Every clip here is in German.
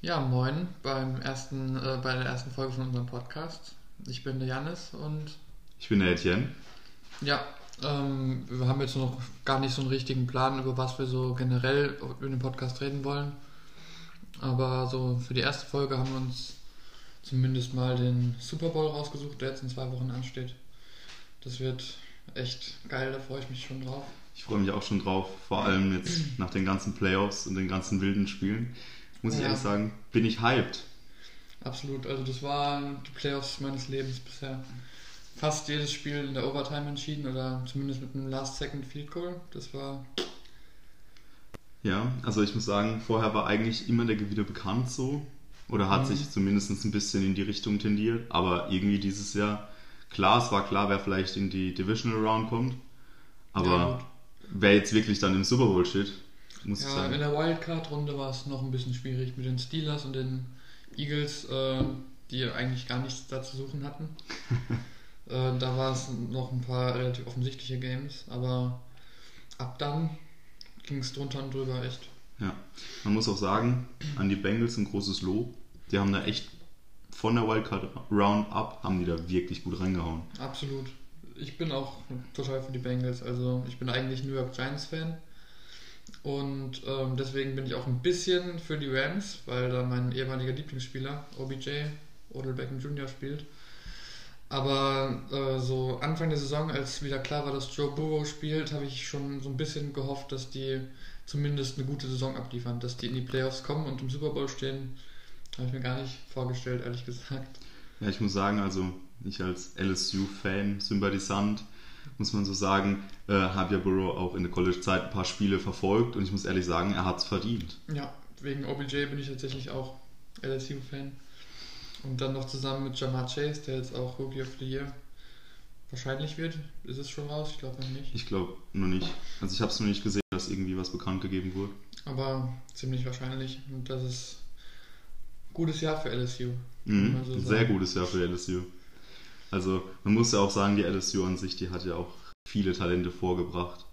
Ja, moin beim ersten, äh, bei der ersten Folge von unserem Podcast. Ich bin der Janis und Ich bin der Etienne. ja, ähm, wir haben jetzt noch gar nicht so einen richtigen Plan, über was wir so generell in dem Podcast reden wollen. Aber so für die erste Folge haben wir uns zumindest mal den Super Bowl rausgesucht, der jetzt in zwei Wochen ansteht. Das wird echt geil, da freue ich mich schon drauf. Ich freue mich auch schon drauf, vor allem jetzt nach den ganzen Playoffs und den ganzen wilden Spielen. Muss ich Ja. ehrlich sagen, bin ich hyped. Absolut, also das waren die Playoffs meines Lebens bisher. Fast jedes Spiel in der Overtime entschieden oder zumindest mit einem Last-Second Field Goal. Das war Ja, also ich muss sagen, vorher war eigentlich immer der Gewinner bekannt so. Oder hat Mhm. sich zumindest ein bisschen in die Richtung tendiert. Aber irgendwie dieses Jahr, klar, es war klar, wer vielleicht in die Divisional Round kommt. Ja, Aber gut. wer jetzt wirklich dann im Super Bowl steht, muss Ja, in der Wildcard-Runde war es noch ein bisschen schwierig mit den Steelers und den Eagles, äh, die eigentlich gar nichts da zu suchen hatten. äh, da war es noch ein paar relativ offensichtliche Games, aber ab dann ging es drunter und drüber echt. Ja, man muss auch sagen, an die Bengals ein großes Lob. Die haben da echt von der Wildcard Round up, haben die da wirklich gut reingehauen. Absolut. Ich bin auch total für die Bengals. Also ich bin eigentlich New York Giants Fan. Und ähm, deswegen bin ich auch ein bisschen für die Rams, weil da mein ehemaliger Lieblingsspieler, OBJ, Odell Beckham Jr. spielt. Aber äh, so Anfang der Saison, als wieder klar war, dass Joe Burrow spielt, habe ich schon so ein bisschen gehofft, dass die zumindest eine gute Saison abliefern. Dass die in die Playoffs kommen und im Super Bowl stehen, habe ich mir gar nicht vorgestellt, ehrlich gesagt. Ja, ich muss sagen, also ich als LSU-Fan, Sympathisant, muss man so sagen, äh, habe ja Burrow auch in der College-Zeit ein paar Spiele verfolgt und ich muss ehrlich sagen, er hat es verdient. Ja, wegen OBJ bin ich tatsächlich auch LSU-Fan. Und dann noch zusammen mit Jamar Chase, der jetzt auch Rookie of the Year wahrscheinlich wird. Ist es schon raus? Ich glaube noch nicht. Ich glaube noch nicht. Also ich habe es noch nicht gesehen, dass irgendwie was bekannt gegeben wurde. Aber ziemlich wahrscheinlich. Und das ist ein gutes Jahr für LSU. Mhm. So Ein Sehr sagen. gutes Jahr für LSU. Also man muss ja auch sagen, die LSU an sich, die hat ja auch viele Talente vorgebracht.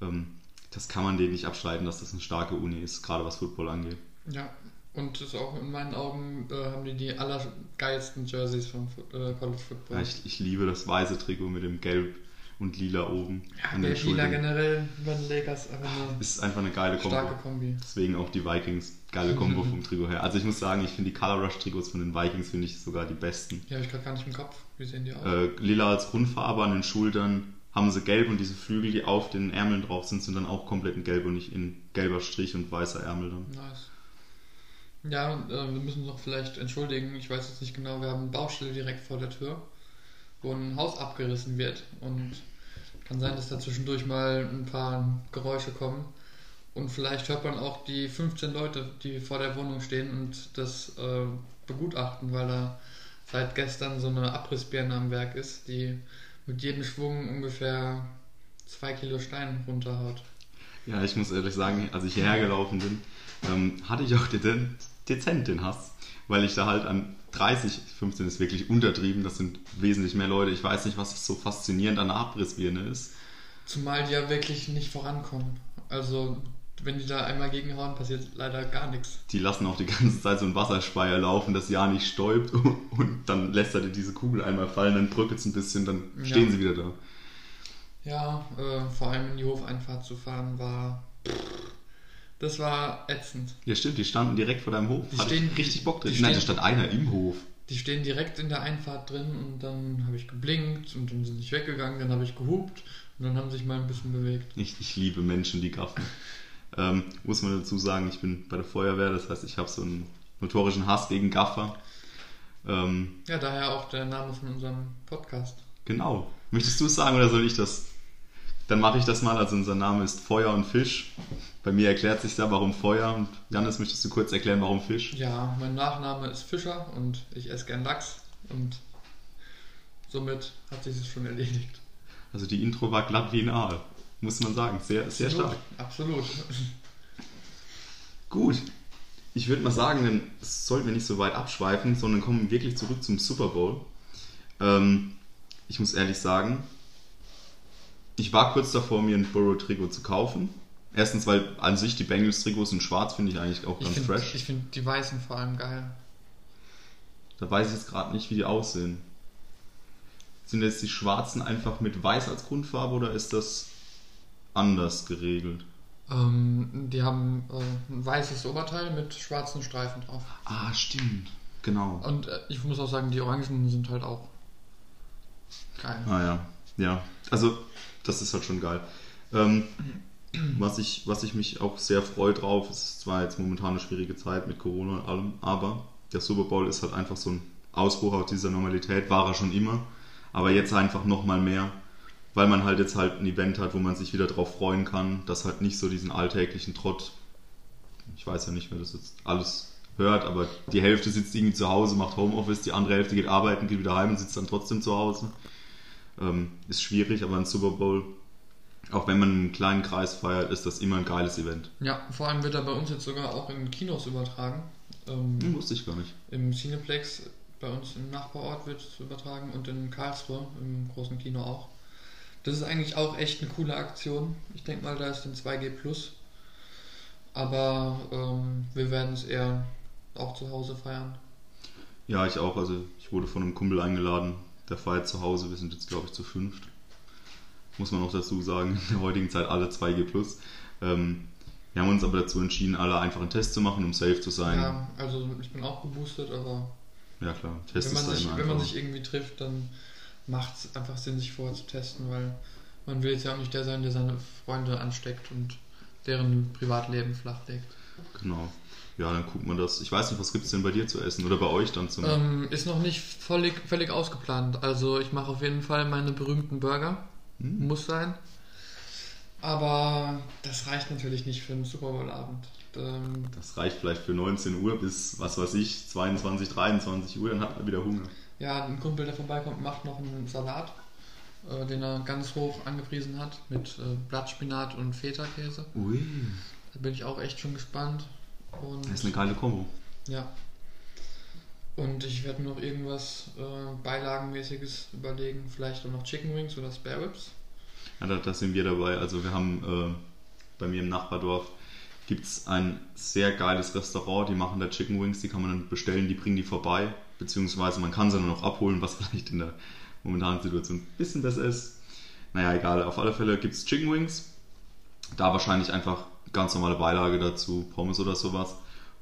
Ähm, das kann man denen nicht abstreiten, dass das eine starke Uni ist, gerade was Football angeht. Ja, und ist auch in meinen Augen äh, haben die die allergeilsten Jerseys vom Fu- äh, College Football. Ja, ich, ich liebe das weiße Trikot mit dem Gelb und Lila oben an den der Lila generell bei den Lakers eine Ist einfach eine geile Kombo. starke Kombi. Deswegen auch die Vikings, geile Kombo vom Trikot her. Also ich muss sagen, ich finde die Color Rush Trikots von den Vikings finde ich sogar die besten. Die habe ich gerade gar nicht im Kopf. Wie sehen die aus? Äh, lila als Grundfarbe an den Schultern haben sie gelb und diese Flügel, die auf den Ärmeln drauf sind, sind dann auch komplett in gelb und nicht in gelber Strich und weißer Ärmel dann. Nice. Ja, und, äh, wir müssen uns noch vielleicht entschuldigen. Ich weiß jetzt nicht genau, wir haben eine Baustelle direkt vor der Tür, wo ein Haus abgerissen wird. Und kann sein, dass da zwischendurch mal ein paar Geräusche kommen. Und vielleicht hört man auch die 15 Leute, die vor der Wohnung stehen und das äh, begutachten, weil da seit gestern so eine Abrissbirne am Werk ist, die mit jedem Schwung ungefähr zwei Kilo Stein runterhaut. Ja, ich muss ehrlich sagen, als ich hierher gelaufen bin, ähm, hatte ich auch dezent, dezent den Hass, weil ich da halt an 30, 15 ist wirklich untertrieben, das sind wesentlich mehr Leute. Ich weiß nicht, was so faszinierend an der Abrissbirne ist. Zumal die ja wirklich nicht vorankommen. Also, wenn die da einmal gegenhauen, passiert leider gar nichts. Die lassen auch die ganze Zeit so einen Wasserspeier laufen, das ja nicht stäubt und dann lässt er dir diese Kugel einmal fallen, dann bröckelt es ein bisschen, dann Ja. stehen sie wieder da. Ja, äh, vor allem in die Hofeinfahrt zu fahren war. Das war ätzend. Ja, stimmt, die standen direkt vor deinem Hof. Die Hatte stehen- ich richtig Bock drin. die Nein, da stand einer im Hof. Die stehen direkt in der Einfahrt drin und dann habe ich geblinkt und dann sind sie weggegangen, dann habe ich gehupt und dann haben sie sich mal ein bisschen bewegt. Ich, ich liebe Menschen, die gaffen. Ähm, muss man dazu sagen, ich bin bei der Feuerwehr, das heißt, ich habe so einen notorischen Hass gegen Gaffer. Ähm, Ja, daher auch der Name von unserem Podcast. genau. Möchtest du es sagen oder soll ich das? Dann mache ich das mal. Also unser Name ist Feuer und Fisch. Bei mir erklärt sich ja, warum Feuer. Und Janis, möchtest du kurz erklären, warum Fisch? Ja, mein Nachname ist Fischer und ich esse gern Lachs und somit hat sich es schon erledigt. Also die Intro war glatt wie ein Aal. Muss man sagen. Sehr, sehr stark. Absolut. Gut. Ich würde mal sagen, dann sollten wir nicht so weit abschweifen, sondern kommen wirklich zurück zum Super Bowl. Ähm, ich muss ehrlich sagen, ich war kurz davor, mir ein Burrow-Trikot zu kaufen. Erstens, weil an sich die Bengals-Trikots in schwarz finde ich eigentlich auch Ich ganz finde fresh. ich find die weißen vor allem geil. Da weiß ich jetzt gerade nicht, wie die aussehen. Sind jetzt die schwarzen einfach mit weiß als Grundfarbe oder ist das anders geregelt? Ähm, die haben äh, ein weißes Oberteil mit schwarzen Streifen drauf. Ah, stimmt. Genau. Und äh, ich muss auch sagen, die Orangen sind halt auch geil. Ah ja, ja. Also, das ist halt schon geil. Ähm, was, ich, was ich mich auch sehr freue drauf, ist zwar jetzt momentan eine schwierige Zeit mit Corona und allem, aber der Super Bowl ist halt einfach so ein Ausbruch aus dieser Normalität, war er schon immer, aber jetzt einfach nochmal mehr, weil man halt jetzt halt ein Event hat, wo man sich wieder drauf freuen kann, dass halt nicht so diesen alltäglichen Trott, ich weiß ja nicht, wer das jetzt alles hört, aber die Hälfte sitzt irgendwie zu Hause, macht Homeoffice, die andere Hälfte geht arbeiten, geht wieder heim und sitzt dann trotzdem zu Hause. Ähm, ist schwierig, aber ein Super Bowl, auch wenn man einen kleinen Kreis feiert, ist das immer ein geiles Event. Ja, vor allem wird er bei uns jetzt sogar auch in Kinos übertragen. Ähm, Hm, wusste ich gar nicht. Im Cineplex bei uns im Nachbarort wird es übertragen und in Karlsruhe im großen Kino auch. Das ist eigentlich auch echt eine coole Aktion. Ich denke mal, da ist dann 2G Plus. Aber ähm, wir werden es eher auch zu Hause feiern. Ja, ich auch. Also ich wurde von einem Kumpel eingeladen, der feiert zu Hause. Wir sind jetzt, glaube ich, zu fünft. Muss man noch dazu sagen, in der heutigen Zeit alle 2G Plus. Ähm, wir haben uns aber dazu entschieden, alle einfach einen Test zu machen, um safe zu sein. Ja, Ja, also ich bin auch geboostet, aber klar. Test wenn man, sich, wenn man sich irgendwie trifft, dann macht es einfach Sinn, sich vorher zu testen, weil man will jetzt ja auch nicht der sein, der seine Freunde ansteckt und deren Privatleben flachlegt. Genau. Ja, dann guckt man das. Ich weiß nicht, was gibt es denn bei dir zu essen oder bei euch dann zum. Ähm, ist noch nicht völlig, völlig ausgeplant. Also ich mache auf jeden Fall meine berühmten Burger. Hm? Muss sein. Aber das reicht natürlich nicht für einen Super Bowl-Abend. Ähm, Das reicht vielleicht für 19 Uhr bis, was weiß ich, 22, 23 Uhr, dann hat man wieder Hunger. ja, ein Kumpel, der vorbeikommt, macht noch einen Salat, äh, den er ganz hoch angepriesen hat mit äh, Blattspinat und Feta-Käse. Ui. Da bin ich auch echt schon gespannt. Und Das ist eine geile Kombo. Ja. Und ich werde mir noch irgendwas äh, Beilagenmäßiges überlegen. Vielleicht auch noch Chicken Wings oder Spare Ribs. Ja, da, da sind wir dabei. Also wir haben äh, bei mir im Nachbardorf gibt es ein sehr geiles Restaurant, die machen da Chicken Wings, die kann man dann bestellen, die bringen die vorbei, beziehungsweise man kann sie nur noch abholen, was vielleicht in der momentanen Situation ein bisschen besser ist. Naja, egal, auf alle Fälle gibt es Chicken Wings, da wahrscheinlich einfach ganz normale Beilage dazu, Pommes oder sowas.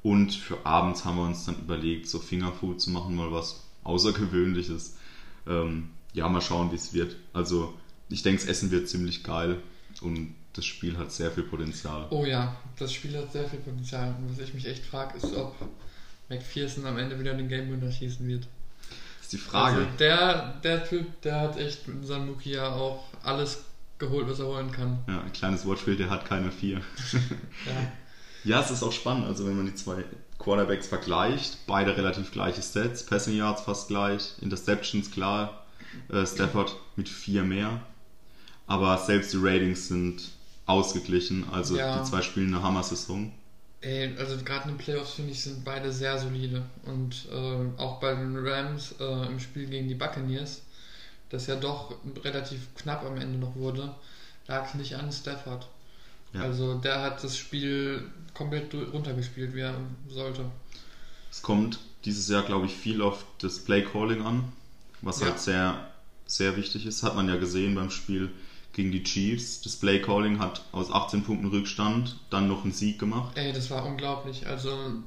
Und für abends haben wir uns dann überlegt, so Fingerfood zu machen, mal was Außergewöhnliches. Ähm, ja, mal schauen, wie es wird. Also, ich denke, das Essen wird ziemlich geil und das Spiel hat sehr viel Potenzial. Oh ja, das Spiel hat sehr viel Potenzial. Und was ich mich echt frage, ist, ob McPherson am Ende wieder den Game Winner schießen wird. Das ist die Frage. Also der, der Typ, der hat echt mit seinem Nokia auch alles geholt, was er holen kann. ja, ein kleines Wortspiel, der hat keine vier. Ja, Ja, es ist auch spannend, also wenn man die zwei Quarterbacks vergleicht, beide relativ gleiche Stats, Passing Yards fast gleich, Interceptions klar, äh, Stafford mit vier mehr, aber selbst die Ratings sind ausgeglichen, also Ja. die zwei spielen eine Hammer-Saison. Ey, also gerade in den Playoffs finde ich, sind beide sehr solide. Und äh, auch bei den Rams äh, im Spiel gegen die Buccaneers, das ja doch relativ knapp am Ende noch wurde, lag es nicht an Stafford. Ja. Also der hat das Spiel komplett runtergespielt, wie er sollte. Es kommt dieses Jahr, glaube ich, viel auf das Play Calling an, was Ja. halt sehr, sehr wichtig ist. Hat man ja gesehen beim Spiel gegen die Chiefs. Das Play Calling hat aus 18 Punkten Rückstand dann noch einen Sieg gemacht. Ey, das war unglaublich. Also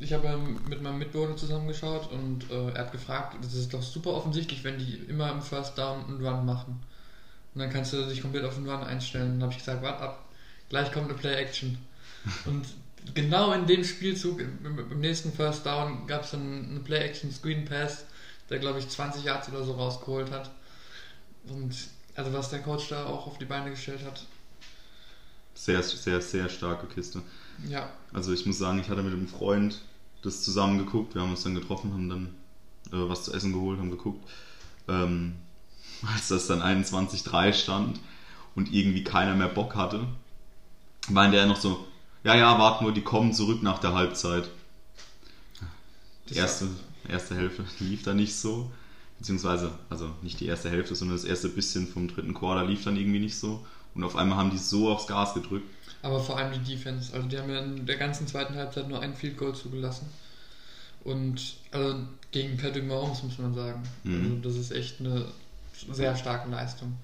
ich habe ja mit meinem Mitbewohner zusammengeschaut und äh, er hat gefragt, das ist doch super offensichtlich, wenn die immer im First Down einen Run machen. Und dann kannst du dich komplett auf den Run einstellen. Dann habe ich gesagt, warte ab, gleich kommt eine Play-Action. Und genau in dem Spielzug, im, nächsten First Down, gab es dann eine Play-Action Screen Pass, der glaube ich 20 Yards oder so rausgeholt hat. Und also was der Coach da auch auf die Beine gestellt hat, Sehr, sehr, sehr starke Kiste. Ja, Also ich muss sagen, ich hatte mit einem Freund das zusammen geguckt. Wir haben uns dann getroffen, haben dann äh, was zu essen geholt, haben geguckt. Ähm, als das dann 21-3 stand und irgendwie keiner mehr Bock hatte, meinte er noch so, ja, ja, warte nur, die kommen zurück nach der Halbzeit. Die erste, erste Hälfte lief da nicht so. Beziehungsweise, also nicht die erste Hälfte, sondern das erste bisschen vom dritten Quarter lief dann irgendwie nicht so. Und auf einmal haben die so aufs Gas gedrückt. Aber vor allem die Defense. Also die haben ja in der ganzen zweiten Halbzeit nur ein Field Goal zugelassen. Und also gegen Patrick Mahomes muss man sagen. Mhm. Also das ist echt eine sehr starke Leistung.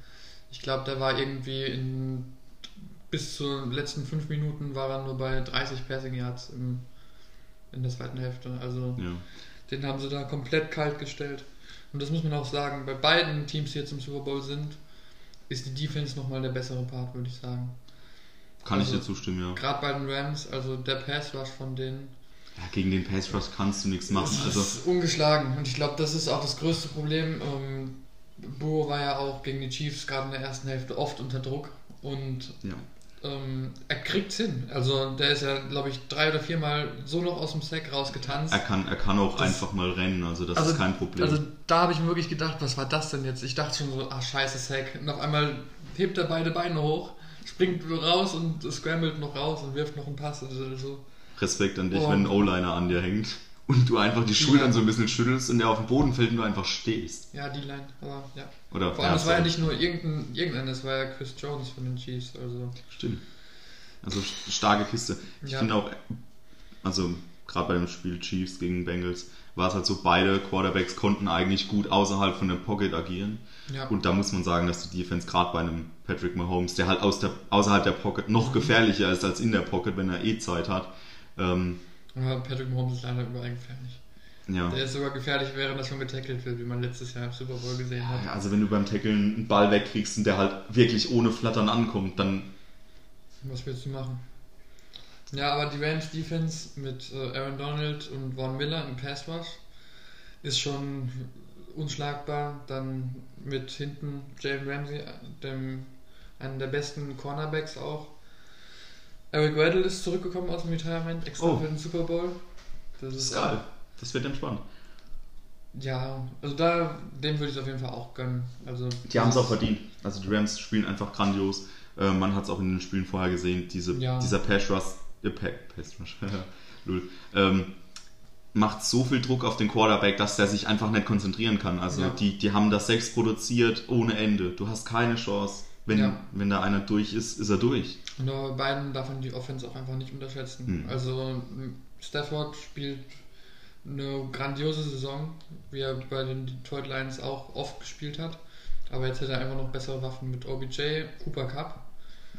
Ich glaube, der war irgendwie in bis zu den letzten fünf Minuten war er nur bei 30 Passing Yards im, in der zweiten Hälfte. Also Ja. den haben sie da komplett kalt gestellt. Und das muss man auch sagen, bei beiden Teams, die jetzt im Super Bowl sind, ist die Defense nochmal der bessere Part, würde ich sagen. Kann ich Also- dir zustimmen, ja. Gerade bei den Rams, also der Pass Rush von denen, ja. Gegen den Pass Rush kannst du nichts machen. das Also, ist ungeschlagen. Und ich glaube, das ist auch das größte Problem. Ähm, Burrow war ja auch gegen die Chiefs gerade in der ersten Hälfte oft unter Druck. Und ja. ähm, er kriegt's hin. Also der ist ja, glaube ich, drei oder viermal so noch aus dem Sack rausgetanzt. Er kann, er kann auch Das- einfach mal rennen, also das Also- ist kein Problem. Also da habe ich mir wirklich gedacht, was war das denn jetzt? Ich dachte schon so, ah scheiße, Sack. Und auf einmal hebt er beide Beine hoch, springt raus und scrambled noch raus und wirft noch einen Pass. Also so. Respekt an dich, Oh. wenn ein O-Liner an dir hängt und du einfach die Schultern Ja. so ein bisschen schüttelst und der auf dem Boden fällt und du einfach stehst. Ja, die Line. Aber ja. Oder Vor allem, es war ja nicht nur irgendein, irgendein, es war ja Chris Jones von den Chiefs. Also Stimmt. Also st- starke Kiste. Ich Ja. finde auch, also gerade bei dem Spiel Chiefs gegen Bengals, war es halt so, beide Quarterbacks konnten eigentlich gut außerhalb von der Pocket agieren. ja. Und da muss man sagen, dass die Defense gerade bei einem Patrick Mahomes, der halt aus der, außerhalb der Pocket noch gefährlicher ist als in der Pocket, wenn er eh Zeit hat. Ähm, Patrick Mahomes ist leider überall gefährlich. ja. Der ist sogar gefährlich, während er schon getackelt wird, wie man letztes Jahr im Super Bowl gesehen hat. Ja, Also wenn du beim Tackeln einen Ball wegkriegst und der halt wirklich ohne Flattern ankommt, dann Was willst du machen? Ja, aber die Rams Defense mit äh, Aaron Donald und Von Miller im Pass Rush ist schon unschlagbar. Dann mit hinten Jalen Ramsey, dem, einem der besten Cornerbacks auch. Eric Weddle ist zurückgekommen aus dem Retirement, extra Oh. für den Super Bowl. Das ist geil. Das wird entspannt. Ja, also da, dem würde ich es auf jeden Fall auch gönnen. Also, Die haben es auch verdient. Also die Rams spielen einfach grandios. Äh, man hat es auch in den Spielen vorher gesehen. Diese, Ja. Dieser Pass Rush, äh, Pa- Pass Rush, Lul, ähm, macht so viel Druck auf den Quarterback, dass der sich einfach nicht konzentrieren kann. Also Ja. die, die haben das sechs produziert ohne Ende. Du hast keine Chance. Wenn, Ja. wenn da einer durch ist, ist er durch. Bei beiden darf man die Offense auch einfach nicht unterschätzen. Hm. Also Stafford spielt eine grandiose Saison, wie er bei den Detroit Lions auch oft gespielt hat. Aber jetzt hat er einfach noch bessere Waffen mit OBJ, Cooper Cup,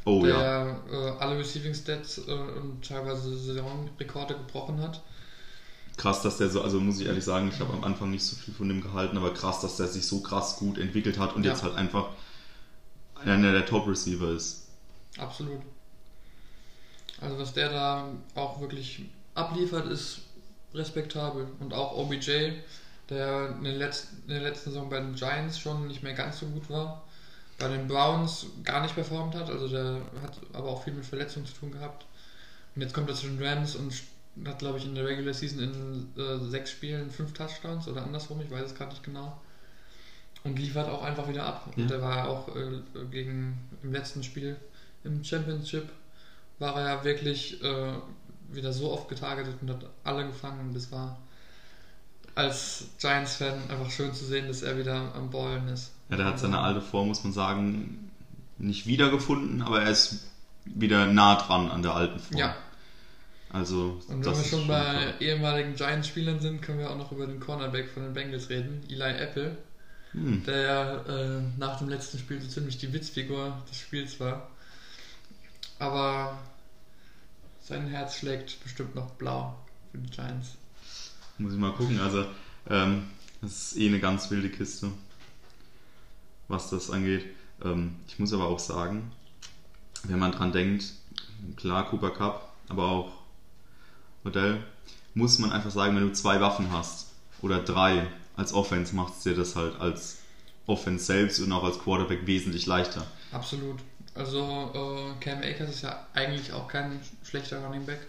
Oh der ja. äh, alle Receiving Stats äh, und teilweise Saisonrekorde gebrochen hat. Krass, dass der so, also muss ich ehrlich sagen, ich habe am Anfang nicht so viel von dem gehalten, aber krass, dass der sich so krass gut entwickelt hat und Ja. jetzt halt einfach einer der Top-Receiver ist. Absolut. Also was der da auch wirklich abliefert, ist respektabel. Und auch OBJ, der in, den letzten, in der letzten Saison bei den Giants schon nicht mehr ganz so gut war, bei den Browns gar nicht performt hat, also der hat aber auch viel mit Verletzungen zu tun gehabt. Und jetzt kommt er zu den Rams und hat, glaube ich, in der Regular Season in äh, sechs Spielen fünf Touchdowns oder andersrum, ich weiß es gerade nicht genau. Und liefert auch einfach wieder ab. Ja. Und der war auch äh, gegen im letzten Spiel im Championship war er ja wirklich äh, wieder so oft getargetet und hat alle gefangen. Und das war als Giants-Fan einfach schön zu sehen, dass er wieder am Ballen ist. Ja, der hat seine alte Form, muss man sagen, nicht wiedergefunden, aber er ist wieder nah dran an der alten Form. Ja, Also, und wenn wir schon bei toll. ehemaligen Giants-Spielern sind, können wir auch noch über den Cornerback von den Bengals reden, Eli Apple, Hm. der äh, nach dem letzten Spiel so ziemlich die Witzfigur des Spiels war. Aber sein Herz schlägt bestimmt noch blau für die Giants. Muss ich mal gucken. Also, ähm, das ist eh eine ganz wilde Kiste, was das angeht. Ähm, ich muss aber auch sagen, wenn man dran denkt, klar, Cooper Cup, aber auch Modell, muss man einfach sagen, wenn du zwei Waffen hast oder drei als Offense, macht es dir das halt als Offense selbst und auch als Quarterback wesentlich leichter. Absolut. Also äh, Cam Akers ist ja eigentlich auch kein schlechter Running Back.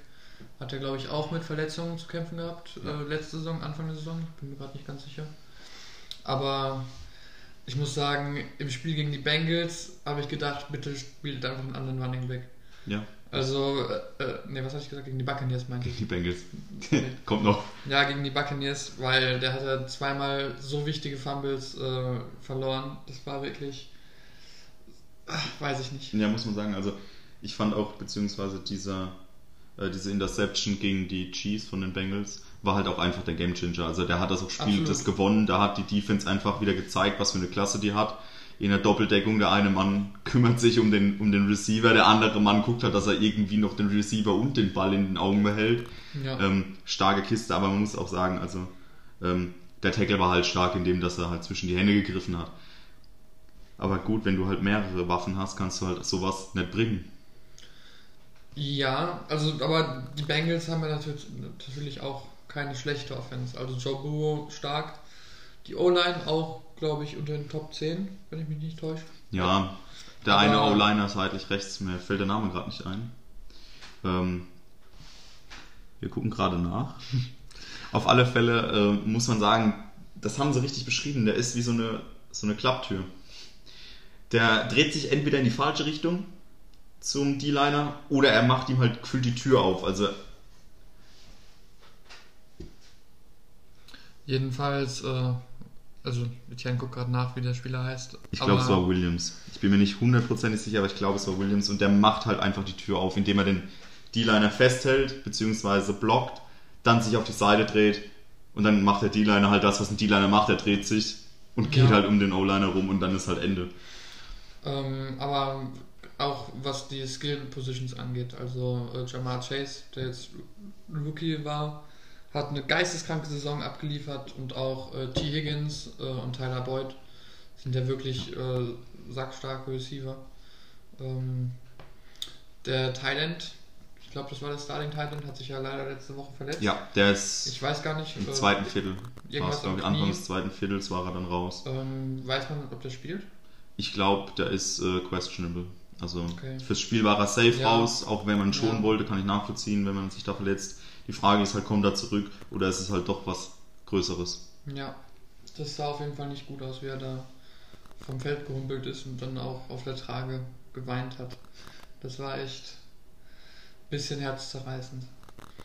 Hat er, glaube ich, auch mit Verletzungen zu kämpfen gehabt. Ja. Äh, letzte Saison, Anfang der Saison. Bin mir gerade nicht ganz sicher. Aber ich muss sagen, im Spiel gegen die Bengals habe ich gedacht, bitte spielt einfach einen anderen Running Back. Ja, Also, äh, äh, nee, was habe ich gesagt? Gegen die Buccaneers meinte ich. die Bengals. Kommt noch. Ja, gegen die Buccaneers, weil der hat ja zweimal so wichtige Fumbles äh, verloren. Das war wirklich. Ach, weiß ich nicht. Ja, muss man sagen. Also ich fand auch, beziehungsweise dieser, äh, diese Interception gegen die Chiefs von den Bengals war halt auch einfach der Gamechanger. Also der hat das auch Spiel Absolut. das gewonnen. Da hat die Defense einfach wieder gezeigt, was für eine Klasse die hat. In der Doppeldeckung, der eine Mann kümmert sich um den, um den Receiver, der andere Mann guckt halt, dass er irgendwie noch den Receiver und den Ball in den Augen behält. Ja. Ähm, starke Kiste, aber man muss auch sagen, also ähm, der Tackle war halt stark in dem, dass er halt zwischen die Hände gegriffen hat. Aber gut, wenn du halt mehrere Waffen hast, kannst du halt sowas nicht bringen. Ja, also, aber die Bengals haben ja natürlich, natürlich auch keine schlechte Offense. Also Joe Burrow stark. Die O-Line auch, glaube ich, unter den Top 10, wenn ich mich nicht täusche. Ja, der Aber- eine O-Liner seitlich rechts, mir fällt der Name gerade nicht ein. Ähm, wir gucken gerade nach. Auf alle Fälle äh, muss man sagen, das haben sie richtig beschrieben. Der ist wie so eine, so eine Klapptür. Der dreht sich entweder in die falsche Richtung zum D-Liner oder er macht ihm halt gefühlt die Tür auf. Also Jedenfalls, äh, also Etienne guckt gerade nach, wie der Spieler heißt. ich glaube, es war Williams. Ich bin mir nicht hundertprozentig sicher, aber ich glaube, es war Williams. Und der macht halt einfach die Tür auf, indem er den D-Liner festhält, beziehungsweise blockt, dann sich auf die Seite dreht und dann macht der D-Liner halt das, was ein D-Liner macht. Er dreht sich und geht Ja. halt um den O-Liner rum und dann ist halt Ende. Ähm, aber auch was die Skill Positions angeht, also äh, Jamar Chase, der jetzt Rookie war, hat eine geisteskranke Saison abgeliefert und auch äh, T. Higgins äh, und Tyler Boyd sind ja wirklich äh, sackstarke Receiver. Ähm, der Thailand, ich glaube, das war der Starting Thailand, hat sich ja leider letzte Woche verletzt. Ja, der ist Ich weiß gar nicht. im äh, zweiten Viertel. irgendwas ich, am Anfang des zweiten Viertels war er dann raus. Ähm, weiß man, ob der spielt? Ich glaube, der ist äh, questionable. Also Okay. fürs Spiel war er safe Ja. raus, auch wenn man ihn schonen Ja. wollte, kann ich nachvollziehen, wenn man sich da verletzt. Die Frage ist halt, kommt er zurück oder ist es halt doch was Größeres? Ja, das sah auf jeden Fall nicht gut aus, wie er da vom Feld gehumpelt ist und dann auch auf der Trage geweint hat. Das war echt ein bisschen herzzerreißend.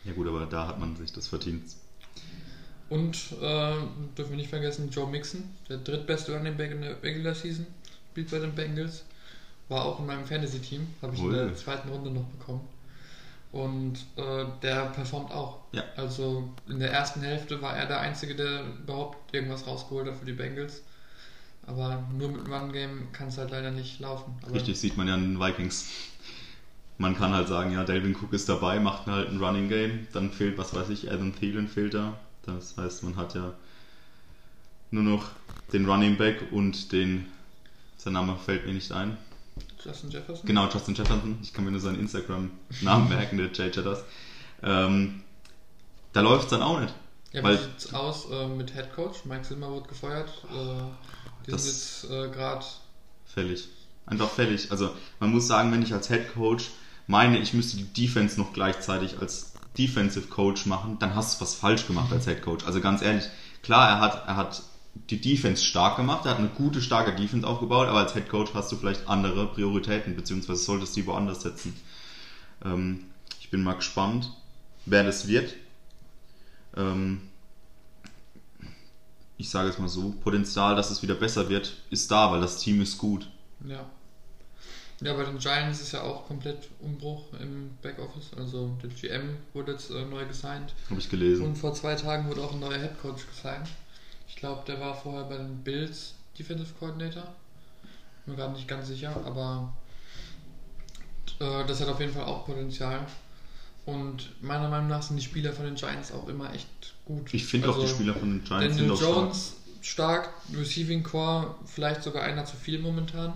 Ja gut, aber da hat man sich das verdient. Und äh, dürfen wir nicht vergessen, Joe Mixon, der drittbeste Running Back in der Regular Season, spielt bei den Bengals. War auch in meinem Fantasy-Team, habe ich in Ui. der zweiten Runde noch bekommen. Und äh, der performt auch. Ja. Also in der ersten Hälfte war er der Einzige, der überhaupt irgendwas rausgeholt hat für die Bengals. Aber nur mit Run Game kann es halt leider nicht laufen. Aber Richtig, sieht man ja in den Vikings. Man kann halt sagen, ja, Delvin Cook ist dabei, macht halt ein Running Game, dann fehlt, was weiß ich, Adam Thielen fehlt da. Das heißt, man hat ja nur noch den Running Back und den, sein Name fällt mir nicht ein. Justin Jefferson? Genau, Justin Jefferson. Ich kann mir nur seinen Instagram-Namen merken, der JJ das. Ähm, da läuft es dann auch nicht. Ja, Weil- wie sieht's aus äh, mit Head Coach? Mike Zimmer wurde gefeuert. Äh, die Das- sind jetzt äh, gerade. Fällig. Einfach fällig. Also man muss sagen, wenn ich als Head Coach meine, ich müsste die Defense noch gleichzeitig als Defensive Coach machen, dann hast du was falsch gemacht als Head Coach. Also ganz ehrlich, klar, er hat, er hat die Defense stark gemacht, er hat eine gute, starke Defense aufgebaut, aber als Head Coach hast du vielleicht andere Prioritäten, beziehungsweise solltest die woanders setzen. Ähm, ich bin mal gespannt, wer das wird. Ähm, ich sage es mal so, Potenzial, dass es wieder besser wird, ist da, weil das Team ist gut. Ja. Ja, bei den Giants ist ja auch komplett Umbruch im Backoffice. Also der GM wurde jetzt äh, neu gesigned. Habe ich gelesen. Und vor zwei Tagen wurde auch ein neuer Head Coach gesigned. Ich glaube, der war vorher bei den Bills Defensive Coordinator. Bin mir gerade nicht ganz sicher, aber äh, das hat auf jeden Fall auch Potenzial. Und meiner Meinung nach sind die Spieler von den Giants auch immer echt gut. Ich finde auch die Also, Spieler von den Giants Daniel sind auch stark. Jones stark, Receiving Core vielleicht sogar einer zu viel momentan.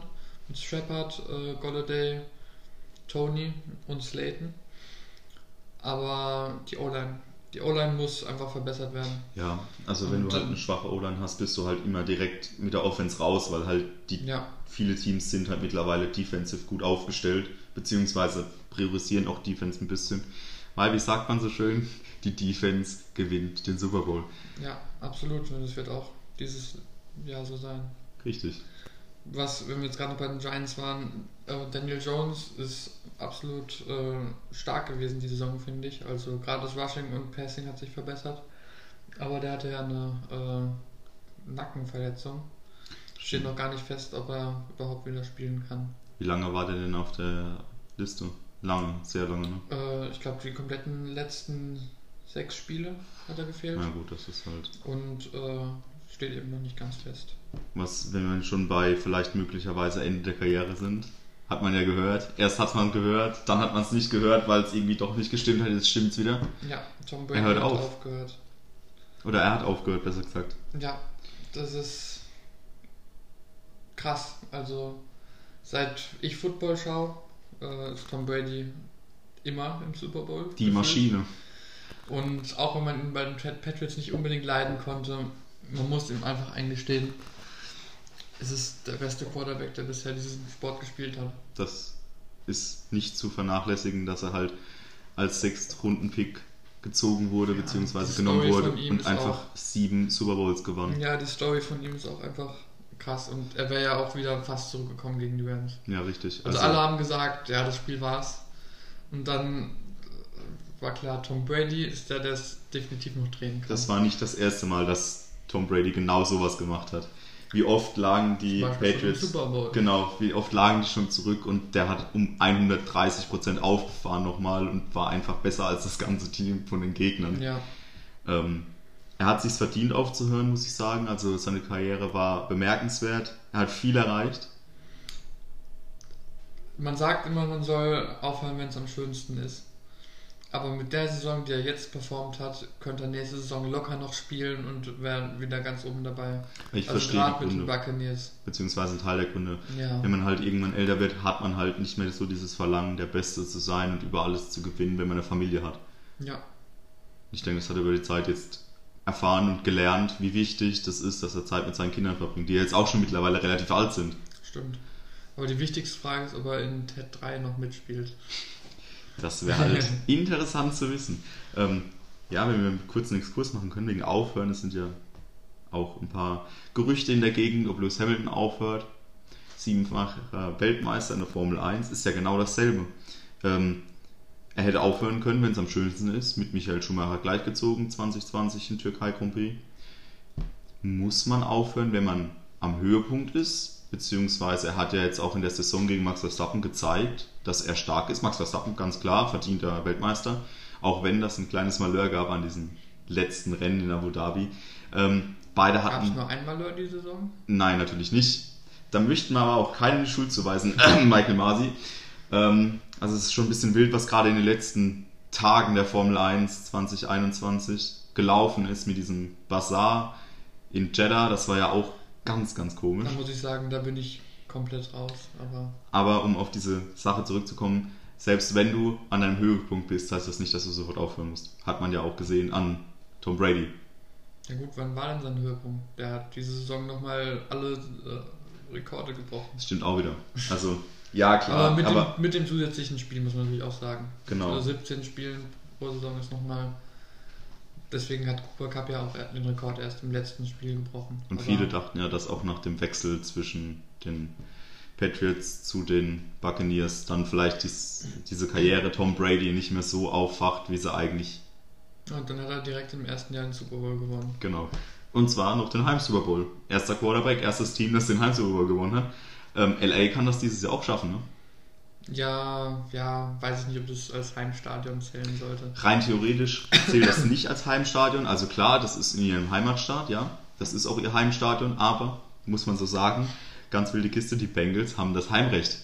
Mit Shepard, äh, Golladay, Tony und Slayton. Aber die O-Line. Die O-Line muss einfach verbessert werden. Ja, also wenn Und, du halt eine schwache O-Line hast, bist du halt immer direkt mit der Offense raus, weil halt die Ja, viele Teams sind halt mittlerweile defensive gut aufgestellt, beziehungsweise priorisieren auch Defense ein bisschen. Weil, wie sagt man so schön, die Defense gewinnt den Super Bowl. ja, absolut. Und das wird auch dieses Jahr so sein. Richtig. Was, wenn wir jetzt gerade noch bei den Giants waren, äh, Daniel Jones ist absolut äh, stark gewesen die Saison, finde ich. Also gerade das Rushing und Passing hat sich verbessert. Aber der hatte ja eine äh, Nackenverletzung. Steht noch gar nicht fest, ob er überhaupt wieder spielen kann. Wie lange war der denn auf der Liste? Lange, sehr lange, ne? Äh, ich glaube, die kompletten letzten sechs Spiele hat er gefehlt. Na gut, das ist halt. Und äh, steht eben noch nicht ganz fest. Was, wenn wir schon bei vielleicht möglicherweise Ende der Karriere sind, hat man ja gehört. Erst hat man gehört, dann hat man es nicht gehört, weil es irgendwie doch nicht gestimmt hat. Jetzt stimmt es wieder. Ja, Tom Brady Er hört hat auf. aufgehört. Oder er hat aufgehört, besser gesagt. Ja, das ist krass. Also seit ich Football schaue, äh, ist Tom Brady immer im Super Bowl. Die gefühlt. Maschine. Und auch wenn man ihn bei den Pat- Patriots nicht unbedingt leiden konnte, man muss ihm einfach eingestehen, es ist der beste Quarterback, der bisher diesen Sport gespielt hat. Das ist nicht zu vernachlässigen, dass er halt als Sechstrunden-Pick gezogen wurde, Ja, beziehungsweise genommen wurde und einfach sieben Super Bowls gewonnen. Ja, die Story von ihm ist auch einfach krass und er wäre ja auch wieder fast zurückgekommen gegen die Rams. Ja, richtig. Also, alle haben gesagt, ja, das Spiel war's. Und dann äh, war klar, Tom Brady ist der, der es definitiv noch drehen kann. Das war nicht das erste Mal, dass Tom Brady genau sowas gemacht hat. Wie oft lagen die Patriots, genau, wie oft lagen die schon zurück und der hat um 130% aufgefahren nochmal und war einfach besser als das ganze Team von den Gegnern. Ja, Ähm, er hat sich verdient aufzuhören, muss ich sagen. Also seine Karriere war bemerkenswert. Er hat viel erreicht. man sagt immer, man soll aufhören, wenn es am schönsten ist. Aber mit der Saison, die er jetzt performt hat, könnte er nächste Saison locker noch spielen und wäre wieder ganz oben dabei. Ich also verstehe gerade mit den Buccaneers. beziehungsweise ein Teil der Gründe. Ja. Wenn man halt irgendwann älter wird, hat man halt nicht mehr so dieses Verlangen, der Beste zu sein und über alles zu gewinnen, wenn man eine Familie hat. Ja, Ich denke, das hat er über die Zeit jetzt erfahren und gelernt, wie wichtig das ist, dass er Zeit mit seinen Kindern verbringt, die jetzt auch schon mittlerweile relativ alt sind. stimmt. Aber die wichtigste Frage ist, ob er in TED 3 noch mitspielt. Das wäre halt interessant zu wissen. Ähm, ja, wenn wir einen kurzen Exkurs machen können, wegen Aufhören, es sind ja auch ein paar Gerüchte in der Gegend, ob Lewis Hamilton aufhört. Siebenfacher Weltmeister in der Formel 1 ist ja genau dasselbe. Ähm, er hätte aufhören können, wenn es am schönsten ist, mit Michael Schumacher gleichgezogen 2020 in Türkei Grand Prix. Muss man aufhören, wenn man am Höhepunkt ist? Beziehungsweise er hat ja jetzt auch in der Saison gegen Max Verstappen gezeigt, dass er stark ist. Max Verstappen, ganz klar, verdienter Weltmeister. Auch wenn das ein kleines Malheur gab an diesem letzten Rennen in Abu Dhabi. Ähm, beide Gab es hatten. nur einmal Malheur die Saison? Nein, natürlich nicht. Da möchten wir aber auch keinen Schuld zuweisen, Michael Masi. Ähm, also es ist schon ein bisschen wild, was gerade in den letzten Tagen der Formel 1 2021 gelaufen ist mit diesem Bazaar in Jeddah. Das war ja auch ganz, ganz komisch. Da muss ich sagen, da bin ich komplett raus. Aber Aber um auf diese Sache zurückzukommen, selbst wenn du an einem Höhepunkt bist, heißt das nicht, dass du sofort aufhören musst. Hat man ja auch gesehen an Tom Brady. ja gut, wann war denn sein Höhepunkt? Der hat diese Saison nochmal alle äh, Rekorde gebrochen. Das stimmt auch wieder. Also, ja, klar. aber, mit, aber dem, mit dem zusätzlichen Spiel muss man natürlich auch sagen. Genau. Also 17 Spielen pro Saison ist nochmal. Deswegen hat Cooper Cup ja auch den Rekord erst im letzten Spiel gebrochen. Und Aber viele dachten ja, dass auch nach dem Wechsel zwischen den Patriots zu den Buccaneers dann vielleicht dies, diese Karriere Tom Brady nicht mehr so auffacht, wie sie eigentlich Und dann hat er direkt im ersten Jahr den Super Bowl gewonnen. genau. Und zwar noch den Heim Super Bowl. Erster Quarterback, erstes Team, das den Heim Super Bowl gewonnen hat. Ähm, LA kann das dieses Jahr auch schaffen, ne? Ja, ja, weiß ich nicht, ob das als Heimstadion zählen sollte. Rein theoretisch zählt das nicht als Heimstadion. Also klar, das ist in ihrem Heimatstaat, ja. Das ist auch ihr Heimstadion, aber, muss man so sagen, ganz wilde Kiste, die Bengals haben das Heimrecht.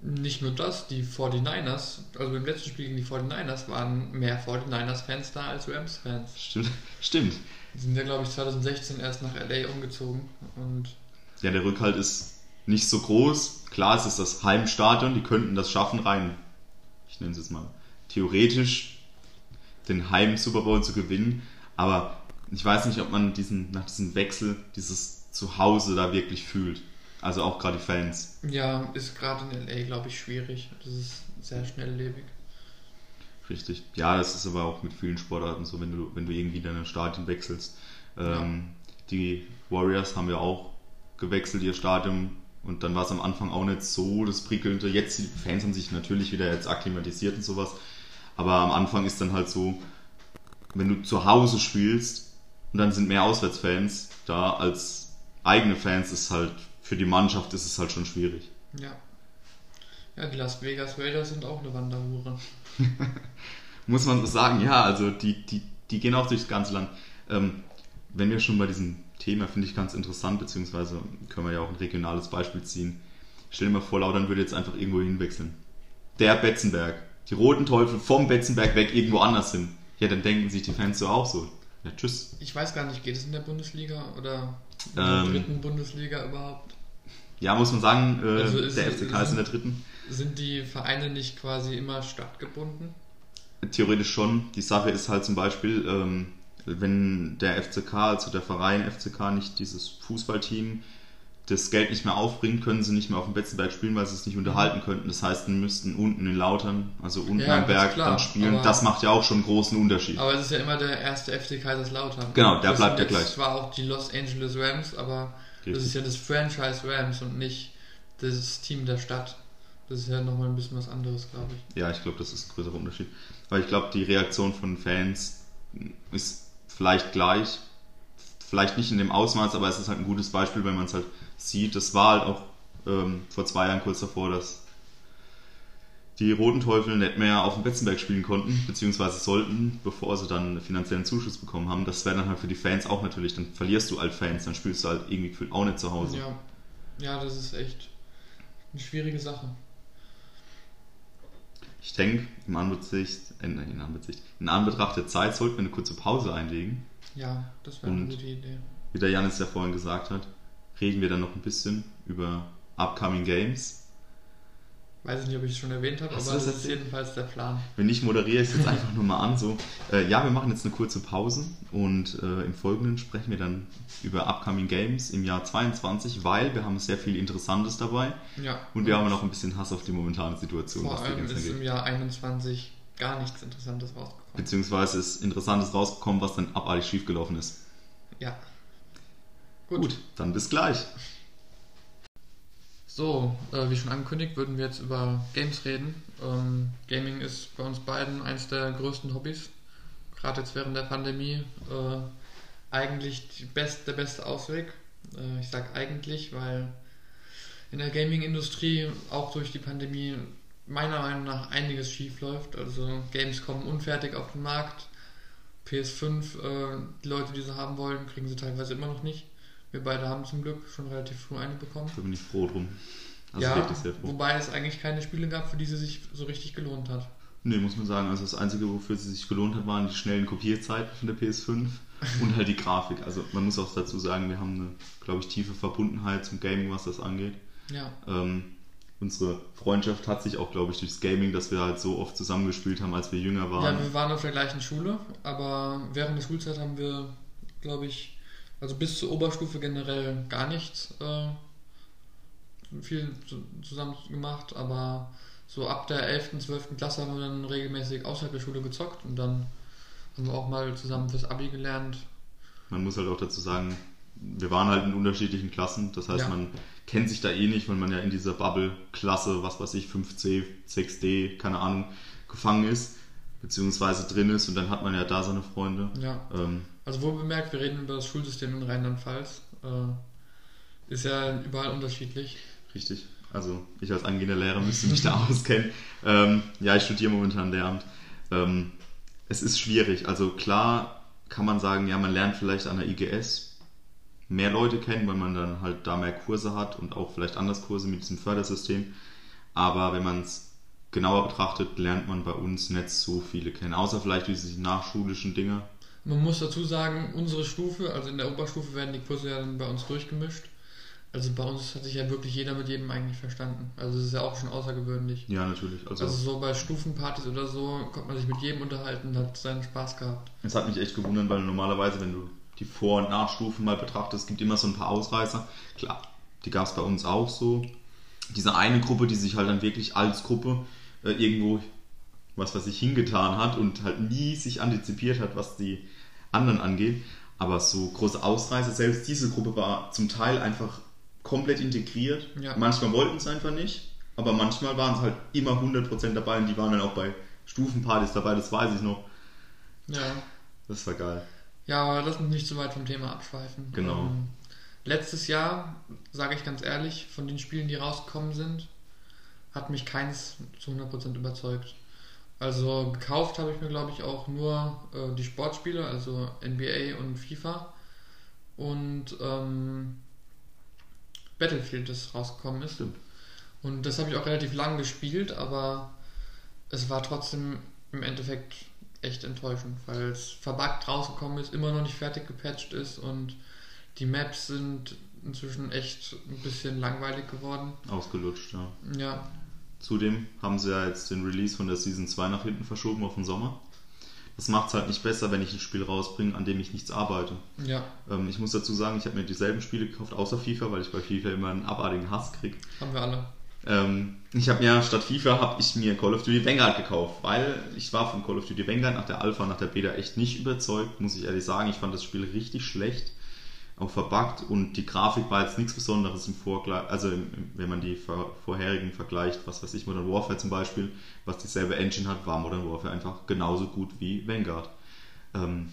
Nicht nur das, die 49ers, also beim letzten Spiel gegen die 49ers waren mehr 49ers-Fans da als Rams-Fans. Stimmt. Stimmt. Die sind ja, glaube ich, 2016 erst nach LA umgezogen und Ja, der Rückhalt ist nicht so groß. Klar, es ist das Heimstadion, die könnten das schaffen, rein, ich nenne es jetzt mal, theoretisch den Heim-Super Bowl zu gewinnen. Aber ich weiß nicht, ob man diesen, nach diesem Wechsel dieses Zuhause da wirklich fühlt. Also auch gerade die Fans. ja, ist gerade in LA, glaube ich, schwierig. Das ist sehr schnelllebig. Richtig. Ja, das ist aber auch mit vielen Sportarten so, wenn du, wenn du irgendwie deine Stadien wechselst. Ähm, Die Warriors haben ja auch gewechselt ihr Stadion und dann war es am Anfang auch nicht so das Prickelnde. Jetzt, die Fans haben sich natürlich wieder jetzt akklimatisiert und sowas. Aber am Anfang ist dann halt so, wenn du zu Hause spielst und dann sind mehr Auswärtsfans da als eigene Fans, ist halt für die Mannschaft ist es halt schon schwierig. Ja. Ja, die Las Vegas Raiders sind auch eine Wanderhure. Muss man so sagen, ja, also die, die, die gehen auch durchs ganze Land. Ähm, wenn wir schon bei diesem Thema, finde ich ganz interessant, beziehungsweise können wir ja auch ein regionales Beispiel ziehen. Stell dir mal vor, Laudern würde jetzt einfach irgendwo hinwechseln. Der Betzenberg. Die roten Teufel vom Betzenberg weg irgendwo anders hin. Ja, dann denken sich die Fans so auch so. Ja, tschüss. Ich weiß gar nicht, geht es in der Bundesliga oder in der Ähm, dritten Bundesliga überhaupt? Ja, muss man sagen, äh, Also ist- der FCK ist in der dritten. Sind die Vereine nicht quasi immer stadtgebunden? Theoretisch schon. Die Sache ist halt zum Beispiel, ähm, wenn der FCK, also der Verein FCK, nicht dieses Fußballteam das Geld nicht mehr aufbringt, können sie nicht mehr auf dem Betzenberg spielen, weil sie es nicht unterhalten könnten. Das heißt, sie müssten unten in Lautern, also unten Ja, am das Berg, klar, dann spielen. Das macht ja auch schon einen großen Unterschied. Aber es ist ja immer der erste FC Kaiserslautern. Genau, der Das bleibt ja gleich. zwar auch die Los Angeles Rams, aber das Richtig. ist ja das Franchise Rams und nicht das Team der Stadt. Das ist ja nochmal ein bisschen was anderes, glaube ich. Ja, ich glaube, das ist ein größerer Unterschied. Weil ich glaube, die Reaktion von Fans ist vielleicht gleich. Vielleicht nicht in dem Ausmaß, aber es ist halt ein gutes Beispiel, wenn man es halt sieht. Das war halt auch ähm, vor zwei Jahren kurz davor, dass die Roten Teufel nicht mehr auf dem Betzenberg spielen konnten, beziehungsweise sollten, bevor sie dann einen finanziellen Zuschuss bekommen haben. Das wäre dann halt für die Fans auch natürlich, dann verlierst du halt Fans, dann spielst du halt irgendwie gefühlt auch nicht zu Hause. Ja. ja, das ist echt eine schwierige Sache. Ich denke, im Anbetracht, nein, in, Anbetracht, in Anbetracht der Zeit sollten wir eine kurze Pause einlegen. Ja, das wäre eine Und- gute Idee. Wie der Janis ja vorhin gesagt hat, reden wir dann noch ein bisschen über Upcoming Games. Weiß ich nicht, ob ich es schon erwähnt habe, aber Hast das, das ist jedenfalls der Plan. Wenn nicht, moderiere ich es jetzt einfach nur mal an. So. Äh, ja, wir machen jetzt eine kurze Pause und äh, im Folgenden sprechen wir dann über Upcoming Games im Jahr 22, weil wir haben sehr viel Interessantes dabei Ja. und wir haben noch ein bisschen Hass auf die momentane Situation, Vor allem ist angeht. im Jahr 21 gar nichts Interessantes rausgekommen. Beziehungsweise ist Interessantes rausgekommen, was dann abartig schiefgelaufen ist. Ja. Gut, dann bis gleich. So, äh, wie schon angekündigt, würden wir jetzt über Games reden. Ähm, Gaming ist bei uns beiden eins der größten Hobbys. Gerade jetzt während der Pandemie äh, eigentlich best, der beste Ausweg. Äh, ich sage eigentlich, weil in der Gaming-Industrie auch durch die Pandemie meiner Meinung nach einiges schief läuft. Also Games kommen unfertig auf den Markt. PS5, äh, die Leute, die sie haben wollen, kriegen sie teilweise immer noch nicht. Wir beide haben zum Glück schon relativ früh eine bekommen. Da bin ich froh drum. Also ja, froh. wobei es eigentlich keine Spiele gab, für die sie sich so richtig gelohnt hat. Nee, muss man sagen. Also das Einzige, wofür es sich gelohnt hat, waren die schnellen Kopierzeiten von der PS5 und halt die Grafik. Also man muss auch dazu sagen, wir haben eine, glaube ich, tiefe Verbundenheit zum Gaming, was das angeht. Ja, Ähm, unsere Freundschaft hat sich auch, glaube ich, durchs Gaming, dass wir halt so oft zusammengespielt haben, als wir jünger waren. ja, wir waren auf der gleichen Schule, aber während der Schulzeit haben wir, glaube ich, also bis zur Oberstufe generell gar nichts äh, viel zu, zusammen gemacht, aber so ab der 11., 12. Klasse haben wir dann regelmäßig außerhalb der Schule gezockt und dann haben wir auch mal zusammen fürs Abi gelernt. Man muss halt auch dazu sagen, wir waren halt in unterschiedlichen Klassen. Das heißt, Ja. man kennt sich da eh nicht, weil man ja in dieser Bubble-Klasse, was weiß ich, 5C, 6D, keine Ahnung, gefangen ist, beziehungsweise drin ist und dann hat man ja da seine Freunde. Ja, Ähm, Also wohl bemerkt, wir reden über das Schulsystem in Rheinland-Pfalz. Äh, ist ja überall unterschiedlich. richtig. Also ich als angehender Lehrer müsste mich da auskennen. Ähm, ja, ich studiere momentan Lehramt. Ähm, es ist schwierig. Also klar kann man sagen, ja, man lernt vielleicht an der IGS mehr Leute kennen, weil man dann halt da mehr Kurse hat und auch vielleicht anders Kurse mit diesem Fördersystem. Aber wenn man es genauer betrachtet, lernt man bei uns nicht so viele kennen, außer vielleicht diese nachschulischen Dinge. Man muss dazu sagen, unsere Stufe, also in der Oberstufe werden die Kurse ja dann bei uns durchgemischt. Also bei uns hat sich ja wirklich jeder mit jedem eigentlich verstanden. Also das ist ja auch schon außergewöhnlich. Ja, natürlich. Also, Also so bei Stufenpartys oder so konnte man sich mit jedem unterhalten und hat seinen Spaß gehabt. Es hat mich echt gewundert, weil normalerweise, wenn du die Vor- und Nachstufen mal betrachtest, gibt immer so ein paar Ausreißer. Klar, die gab es bei uns auch so. Diese eine Gruppe, die sich halt dann wirklich als Gruppe äh, irgendwo, was weiß ich, hingetan hat und halt nie sich antizipiert hat, was die anderen angeht. Aber so große Ausreißer, selbst diese Gruppe war zum Teil einfach komplett integriert. Ja. Manchmal wollten es einfach nicht, aber manchmal waren es halt immer 100% dabei und die waren dann auch bei Stufenpartys dabei, das weiß ich noch. Ja. Das war geil. Ja, aber lass uns nicht zu weit vom Thema abschweifen. Genau. Ähm, letztes Jahr, sage ich ganz ehrlich, von den Spielen, die rausgekommen sind, hat mich keins zu 100% überzeugt. Also gekauft habe ich mir, glaube ich, auch nur äh, die Sportspiele, also NBA und FIFA. Und ähm, Battlefield, das rausgekommen ist. Stimmt. Und das habe ich auch relativ lang gespielt, aber es war trotzdem im Endeffekt echt enttäuschend, weil es verbuggt rausgekommen ist, immer noch nicht fertig gepatcht ist und die Maps sind inzwischen echt ein bisschen langweilig geworden. Ausgelutscht, ja. Ja, Zudem haben sie ja jetzt den Release von der Season 2 nach hinten verschoben auf den Sommer. Das macht es halt nicht besser, wenn ich ein Spiel rausbringe, an dem ich nichts arbeite. ja, Ähm, ich muss dazu sagen, ich habe mir dieselben Spiele gekauft, außer FIFA, weil ich bei FIFA immer einen abartigen Hass kriege. haben wir alle. Ähm, ich habe mir statt FIFA habe ich mir Call of Duty Vanguard gekauft, weil ich war von Call of Duty Vanguard nach der Alpha, nach der Beta echt nicht überzeugt, muss ich ehrlich sagen. Ich fand das Spiel richtig schlecht, auch verbuggt und die Grafik war jetzt nichts Besonderes im Vorgleich, also im, im, wenn man die vor, vorherigen vergleicht, was weiß ich, Modern Warfare zum Beispiel, was dieselbe Engine hat, war Modern Warfare einfach genauso gut wie Vanguard. Ähm,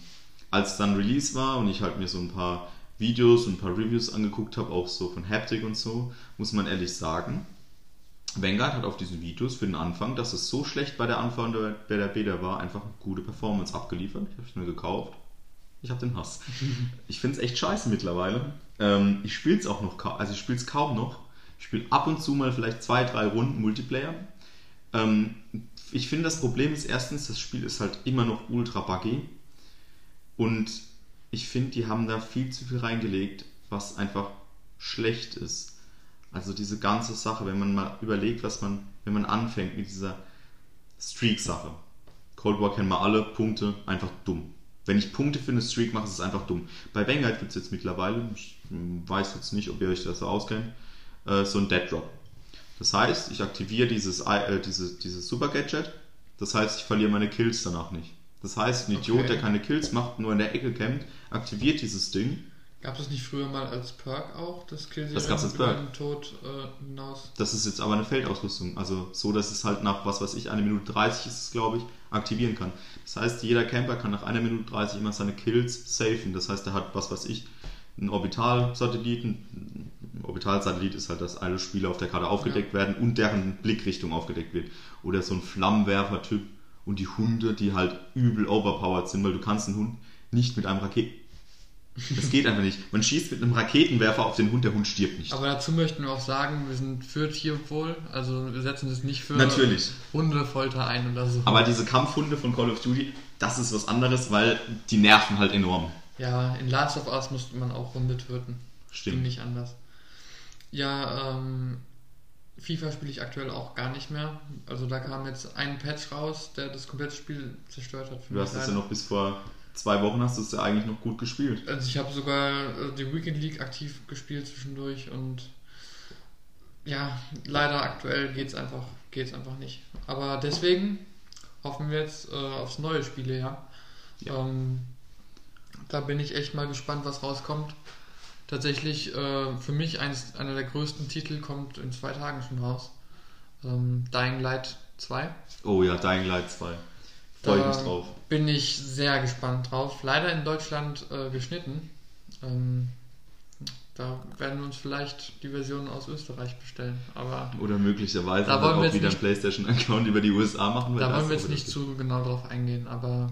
als dann Release war und ich halt mir so ein paar Videos und ein paar Reviews angeguckt habe, auch so von Haptic und so, muss man ehrlich sagen, Vanguard hat auf diesen Videos für den Anfang, dass es so schlecht bei der Anfang der, bei der Beta war, einfach eine gute Performance abgeliefert. Ich habe es mir gekauft. Ich habe den Hass. Ich finde es echt scheiße mittlerweile. Ähm, ich spiele es auch noch, also ich spiele es kaum noch. Ich spiele ab und zu mal vielleicht zwei, drei Runden Multiplayer. Ähm, ich finde, das Problem ist erstens, das Spiel ist halt immer noch ultra buggy. Und ich finde, die haben da viel zu viel reingelegt, was einfach schlecht ist. Also diese ganze Sache, wenn man mal überlegt, was man, wenn man anfängt mit dieser Streak-Sache. Cold War kennen wir alle, Punkte, einfach dumm. Wenn ich Punkte für eine Streak mache, ist es einfach dumm. Bei Vanguard gibt es jetzt mittlerweile, ich weiß jetzt nicht, ob ihr euch das so auskennt, äh, so ein Dead Drop. Das heißt, ich aktiviere dieses, äh, dieses, dieses Super Gadget, das heißt, ich verliere meine Kills danach nicht. Das heißt, ein Idiot, Okay. der keine Kills macht, nur in der Ecke campt, aktiviert dieses Ding Gab es nicht früher mal als Perk auch, das Killserie Das gab's als Perk. Tod äh, hinaus? Das ist jetzt aber eine Feldausrüstung. Also so, dass es halt nach, was weiß ich, eine Minute 30 ist es, glaube ich, aktivieren kann. Das heißt, jeder Camper kann nach einer Minute 30 immer seine Kills safen. Das heißt, er hat, was weiß ich, einen Orbitalsatelliten. Ein Orbitalsatellit ist halt, dass alle Spieler auf der Karte aufgedeckt werden und deren Blickrichtung aufgedeckt wird. Oder so ein Flammenwerfer-Typ und die Hunde, die halt übel overpowered sind, weil du kannst einen Hund nicht mit einem Raketen... Das geht einfach nicht. Man schießt mit einem Raketenwerfer auf den Hund, der Hund stirbt nicht. Aber dazu möchten wir auch sagen, wir sind für Tierwohl, also wir setzen das nicht für Natürlich. Hundefolter ein oder so. Aber diese Kampfhunde von Call of Duty, das ist was anderes, weil die nerven halt enorm. ja, in Last of Us musste man auch Hunde töten. Ging Stimmt. nicht anders. Ja, ähm, FIFA spiele ich aktuell auch gar nicht mehr. Also da kam jetzt ein Patch raus, der das komplette Spiel zerstört hat. für Du mich hast es ja noch bis vor zwei Wochen hast du es ja eigentlich noch gut gespielt. Also ich habe sogar äh, die Weekend League aktiv gespielt zwischendurch und ja, leider aktuell geht's einfach, geht's einfach nicht. Aber deswegen hoffen wir jetzt äh, aufs neue Spielejahr. Ja. Ähm, da bin ich echt mal gespannt, was rauskommt. Tatsächlich äh, für mich eines, einer der größten Titel kommt in zwei Tagen schon raus. Ähm, Dying Light 2. Oh ja, Dying Light 2. Freue ich Da mich drauf. Bin ich sehr gespannt drauf. Leider in Deutschland äh, geschnitten. Ähm, da werden wir uns vielleicht die Version aus Österreich bestellen. Aber Oder möglicherweise Da halt wollen wir auch wieder einen PlayStation-Account über die USA machen. da wollen wir jetzt nicht zu genau drauf eingehen. Aber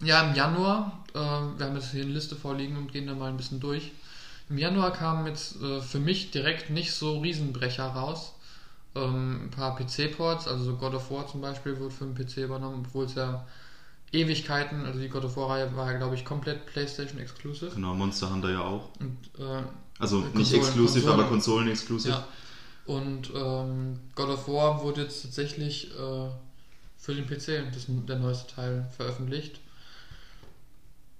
ja, im Januar, äh, wir haben jetzt hier eine Liste vorliegen und gehen da mal ein bisschen durch. Im Januar kamen jetzt äh, für mich direkt nicht so Riesenbrecher raus. Ähm, ein paar PC-Ports, also so God of War zum Beispiel wurde für den PC übernommen, obwohl es ja Ewigkeiten, also die God of War-Reihe war ja, glaube ich, komplett PlayStation Exclusive. Genau, Monster Hunter ja auch. Und, äh, Also Konsolen- nicht exklusiv, Konsolen. aber Konsolen-exklusiv. ja. Und ähm, God of War wurde jetzt tatsächlich äh, für den PC das, der neueste Teil veröffentlicht.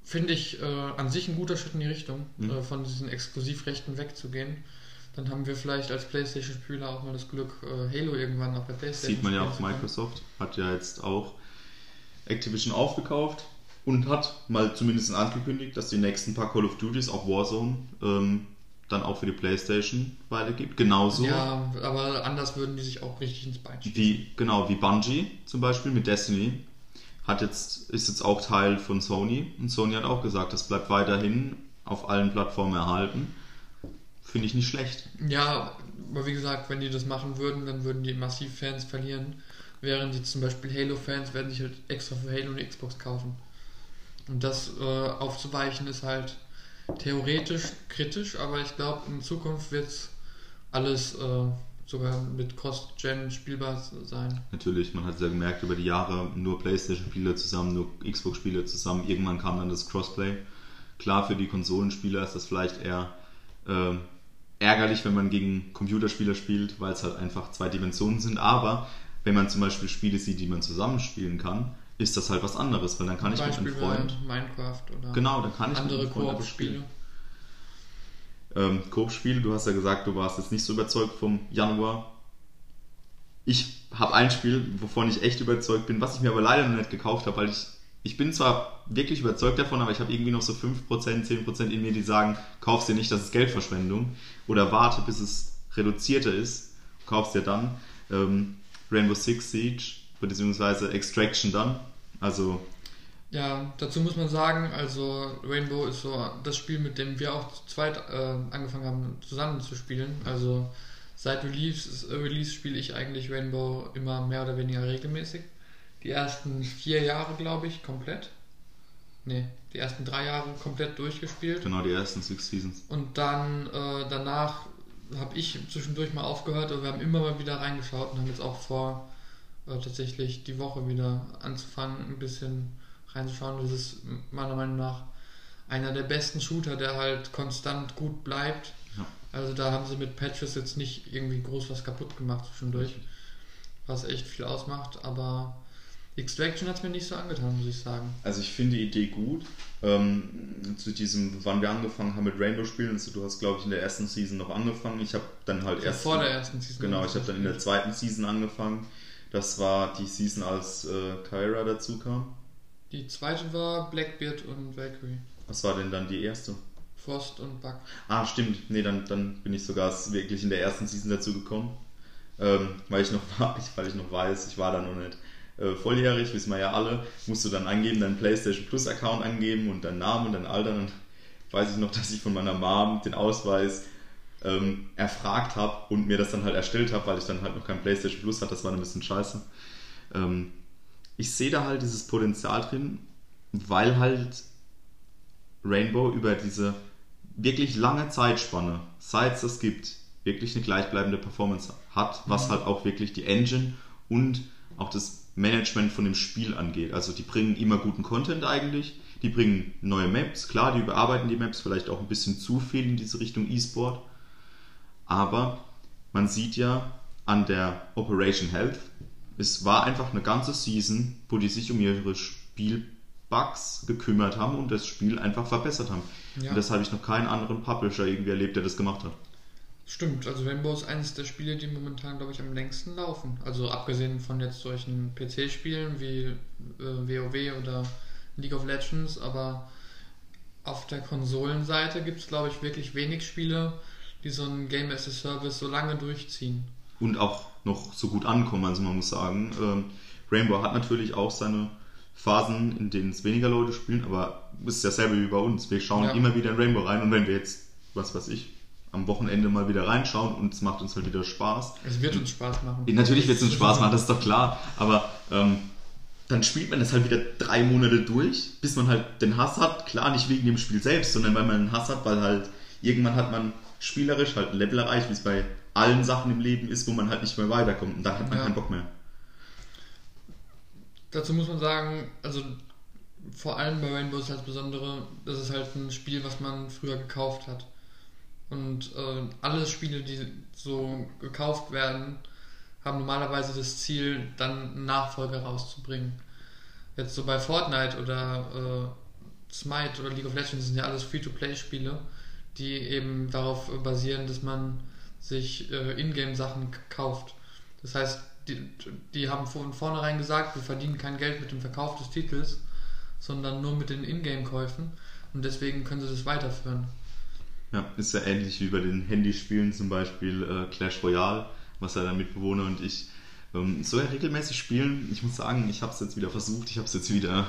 Finde ich äh, an sich ein guter Schritt in die Richtung, Mhm. äh, von diesen Exklusivrechten wegzugehen. Dann haben wir vielleicht als PlayStation-Spieler auch mal das Glück, äh, Halo irgendwann auf der PlayStation Sieht man ja auch. Microsoft hat ja jetzt auch Activision aufgekauft und hat mal zumindest angekündigt, dass die nächsten paar Call of Duties, auch Warzone, ähm, dann auch für die Playstation weitergibt. Genauso Ja, aber anders würden die sich auch richtig ins Bein schießen. wie, genau, wie Bungie zum Beispiel mit Destiny. Hat jetzt, ist jetzt auch Teil von Sony und Sony hat auch gesagt, das bleibt weiterhin auf allen Plattformen erhalten. Finde ich nicht schlecht. Ja, aber wie gesagt, wenn die das machen würden, dann würden die massiv Fans verlieren. Während die zum Beispiel Halo-Fans werden sich halt extra für Halo eine Xbox kaufen. Und das äh, aufzuweichen ist halt theoretisch kritisch, aber ich glaube, in Zukunft wird es alles äh, sogar mit Cross-Gen spielbar sein. Natürlich, man hat es ja gemerkt über die Jahre, nur Playstation-Spieler zusammen, nur Xbox-Spieler zusammen. Irgendwann kam dann das Crossplay. Klar, für die Konsolenspieler ist das vielleicht eher äh, ärgerlich, wenn man gegen Computerspieler spielt, weil es halt einfach zwei Dimensionen sind. Aber wenn man zum Beispiel Spiele sieht, die man zusammenspielen kann, ist das halt was anderes, weil dann kann ich Beispiel mit einem Freund. Minecraft oder Genau, dann kann ich andere mit einem Freund Koop-Spiele. ähm, Koop-Spiel. Du hast ja gesagt, du warst jetzt nicht so überzeugt vom Januar. Ich habe ein Spiel, wovon ich echt überzeugt bin, was ich mir aber leider noch nicht gekauft habe, weil ich, ich bin zwar wirklich überzeugt davon, aber ich habe irgendwie noch so 5%, 10% in mir, die sagen, kauf's dir nicht, das ist Geldverschwendung. Oder warte, bis es reduzierter ist, kauf's dir dann. Ähm, Rainbow Six Siege, beziehungsweise Extraction dann. Also Ja, dazu muss man sagen, also Rainbow ist so das Spiel, mit dem wir auch zu zweit äh, angefangen haben, zusammen zu spielen. Also seit Release, Release spiele ich eigentlich Rainbow immer mehr oder weniger regelmäßig. Die ersten vier Jahre, glaube ich, komplett. Ne, die ersten drei Jahre komplett durchgespielt. genau die ersten Six Seasons. Und dann äh, danach habe ich zwischendurch mal aufgehört, aber wir haben immer mal wieder reingeschaut und haben jetzt auch vor, äh, tatsächlich die Woche wieder anzufangen, ein bisschen reinzuschauen. Das ist meiner Meinung nach einer der besten Shooter, der halt konstant gut bleibt. Ja. Also da haben sie mit Patches jetzt nicht irgendwie groß was kaputt gemacht zwischendurch, was echt viel ausmacht, aber Extraction hat es mir nicht so angetan, muss ich sagen. Also ich finde die Idee gut. Ähm, zu diesem, wann wir angefangen haben mit Rainbow spielen, also du hast glaube ich in der ersten Season noch angefangen. Ich habe dann halt erst vor der ersten Season. genau, ich habe dann in der zweiten Season angefangen. Das war die Season, als äh, Kyra dazu kam. Die zweite war Blackbeard und Valkyrie. Was war denn dann die erste? Frost und Buck. Ah, stimmt. Nee, dann, dann bin ich sogar wirklich in der ersten Season dazu gekommen. Ähm, weil ich noch weil ich noch weiß, ich war da noch nicht äh, volljährig, wissen wir ja alle, musst du dann angeben, deinen PlayStation Plus Account angeben und deinen Namen und dein Alter. Und dann weiß ich noch, dass ich von meiner Mom den Ausweis ähm, erfragt habe und mir das dann halt erstellt habe, weil ich dann halt noch kein PlayStation Plus hatte. Das war ein bisschen scheiße. Ähm, ich sehe da halt dieses Potenzial drin, weil halt Rainbow über diese wirklich lange Zeitspanne, seit es das gibt, wirklich eine gleichbleibende Performance hat, was Mhm. halt auch wirklich die Engine und auch das Management von dem Spiel angeht. Also die bringen immer guten Content eigentlich, die bringen neue Maps, klar, die überarbeiten die Maps vielleicht auch ein bisschen zu viel in diese Richtung E-Sport, aber man sieht ja an der Operation Health, es war einfach eine ganze Season, wo die sich um ihre Spielbugs gekümmert haben und das Spiel einfach verbessert haben. Ja. Und das habe ich noch keinen anderen Publisher irgendwie erlebt, der das gemacht hat. Stimmt, also Rainbow ist eines der Spiele, die momentan, glaube ich, am längsten laufen. Also abgesehen von jetzt solchen PC-Spielen wie äh, WoW oder League of Legends, aber auf der Konsolenseite gibt es, glaube ich, wirklich wenig Spiele, die so ein Game as a Service so lange durchziehen. Und auch noch so gut ankommen, also man muss sagen, ähm, Rainbow hat natürlich auch seine Phasen, in denen es weniger Leute spielen, aber es ist dasselbe wie bei uns. Wir schauen Ja. immer wieder in Rainbow rein und wenn wir jetzt, was weiß ich, am Wochenende mal wieder reinschauen und es macht uns halt wieder Spaß, Es wird uns Spaß machen. Natürlich wird es uns Spaß machen, das ist doch klar. Aber ähm, dann spielt man das halt wieder drei Monate durch, bis man halt den Hass hat. Klar, nicht wegen dem Spiel selbst, sondern weil man einen Hass hat, weil halt irgendwann hat man spielerisch halt ein Level erreicht, wie es bei allen Sachen im Leben ist, wo man halt nicht mehr weiterkommt. Und dann hat man Ja. keinen Bock mehr. Dazu muss man sagen, also vor allem bei Rainbow ist halt das Besondere, das ist halt ein Spiel, was man früher gekauft hat. Und äh, alle Spiele, die so gekauft werden, haben normalerweise das Ziel, dann einen Nachfolger rauszubringen. Jetzt so bei Fortnite oder äh, Smite oder League of Legends sind ja alles Free-to-Play-Spiele, die eben darauf basieren, dass man sich äh, Ingame-Sachen kauft. Das heißt, die, die haben von vornherein gesagt, wir verdienen kein Geld mit dem Verkauf des Titels, sondern nur mit den Ingame-Käufen und deswegen können sie das weiterführen. Ja, ist ja ähnlich wie bei den Handyspielen, zum Beispiel äh, Clash Royale, was ja der Mitbewohner und ich ähm, so ja regelmäßig spielen. Ich muss sagen, ich habe es jetzt wieder versucht, ich habe es jetzt wieder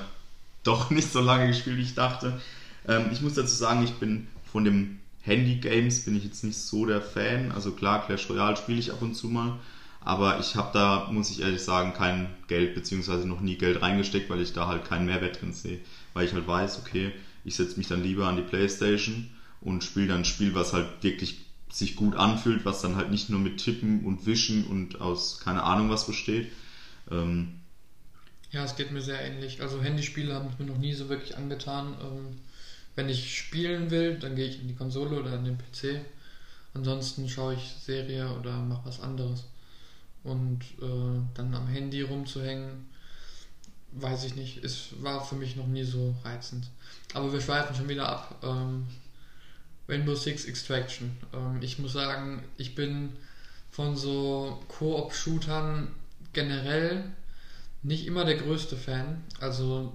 doch nicht so lange gespielt, wie ich dachte. Ähm, ich muss dazu sagen, ich bin von dem Handy-Games bin ich jetzt nicht so der Fan. Also klar, Clash Royale spiele ich ab und zu mal. Aber ich habe da, muss ich ehrlich sagen, kein Geld beziehungsweise noch nie Geld reingesteckt, weil ich da halt keinen Mehrwert drin sehe. Weil ich halt weiß, okay, ich setze mich dann lieber an die Playstation und spiele dann ein Spiel, was halt wirklich sich gut anfühlt, was dann halt nicht nur mit Tippen und Wischen und aus keine Ahnung was besteht. Ähm, ja, es geht mir sehr ähnlich. Also Handyspiele haben es mir noch nie so wirklich angetan. Ähm, wenn ich spielen will, dann gehe ich in die Konsole oder in den PC. Ansonsten schaue ich Serie oder mache was anderes. Und äh, dann am Handy rumzuhängen, weiß ich nicht, es war für mich noch nie so reizend. Aber wir schweifen schon wieder ab. Ähm, Rainbow Six Extraction. Ähm, ich muss sagen, ich bin von so Koop-Shootern generell nicht immer der größte Fan. Also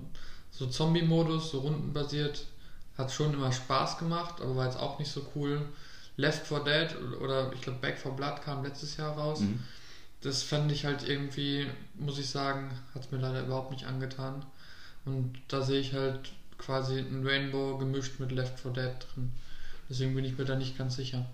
so Zombie-Modus, so rundenbasiert, hat schon immer Spaß gemacht, aber war jetzt auch nicht so cool. Left 4 Dead oder ich glaube Back 4 Blood kam letztes Jahr raus. Mhm. Das fand ich halt irgendwie, muss ich sagen, hat es mir leider überhaupt nicht angetan. Und da sehe ich halt quasi ein Rainbow gemischt mit Left 4 Dead drin. Deswegen bin ich mir da nicht ganz sicher.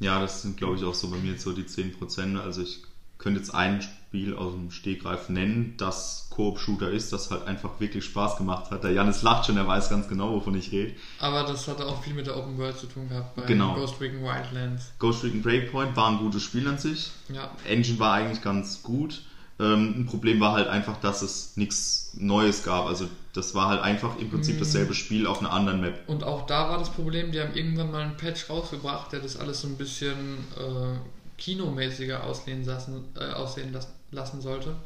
Ja, das sind glaube ich auch so bei mir jetzt so die 10%. Also ich könnte jetzt ein Spiel aus dem Stegreif nennen, das Koop-Shooter ist, das halt einfach wirklich Spaß gemacht hat. Der Janis lacht schon, er weiß ganz genau, wovon ich rede. Aber das hatte auch viel mit der Open World zu tun gehabt bei genau. Ghost Recon Wildlands. Ghost Recon Breakpoint war ein gutes Spiel an sich. Ja. Engine war eigentlich ganz gut. Ähm, ein Problem war halt einfach, dass es nichts Neues gab. Also das war halt einfach im Prinzip mhm. dasselbe Spiel auf einer anderen Map. Und auch da war das Problem, die haben irgendwann mal einen Patch rausgebracht, der das alles so ein bisschen äh, kinomäßiger aussehen lassen, äh, aussehen lassen, lassen sollte.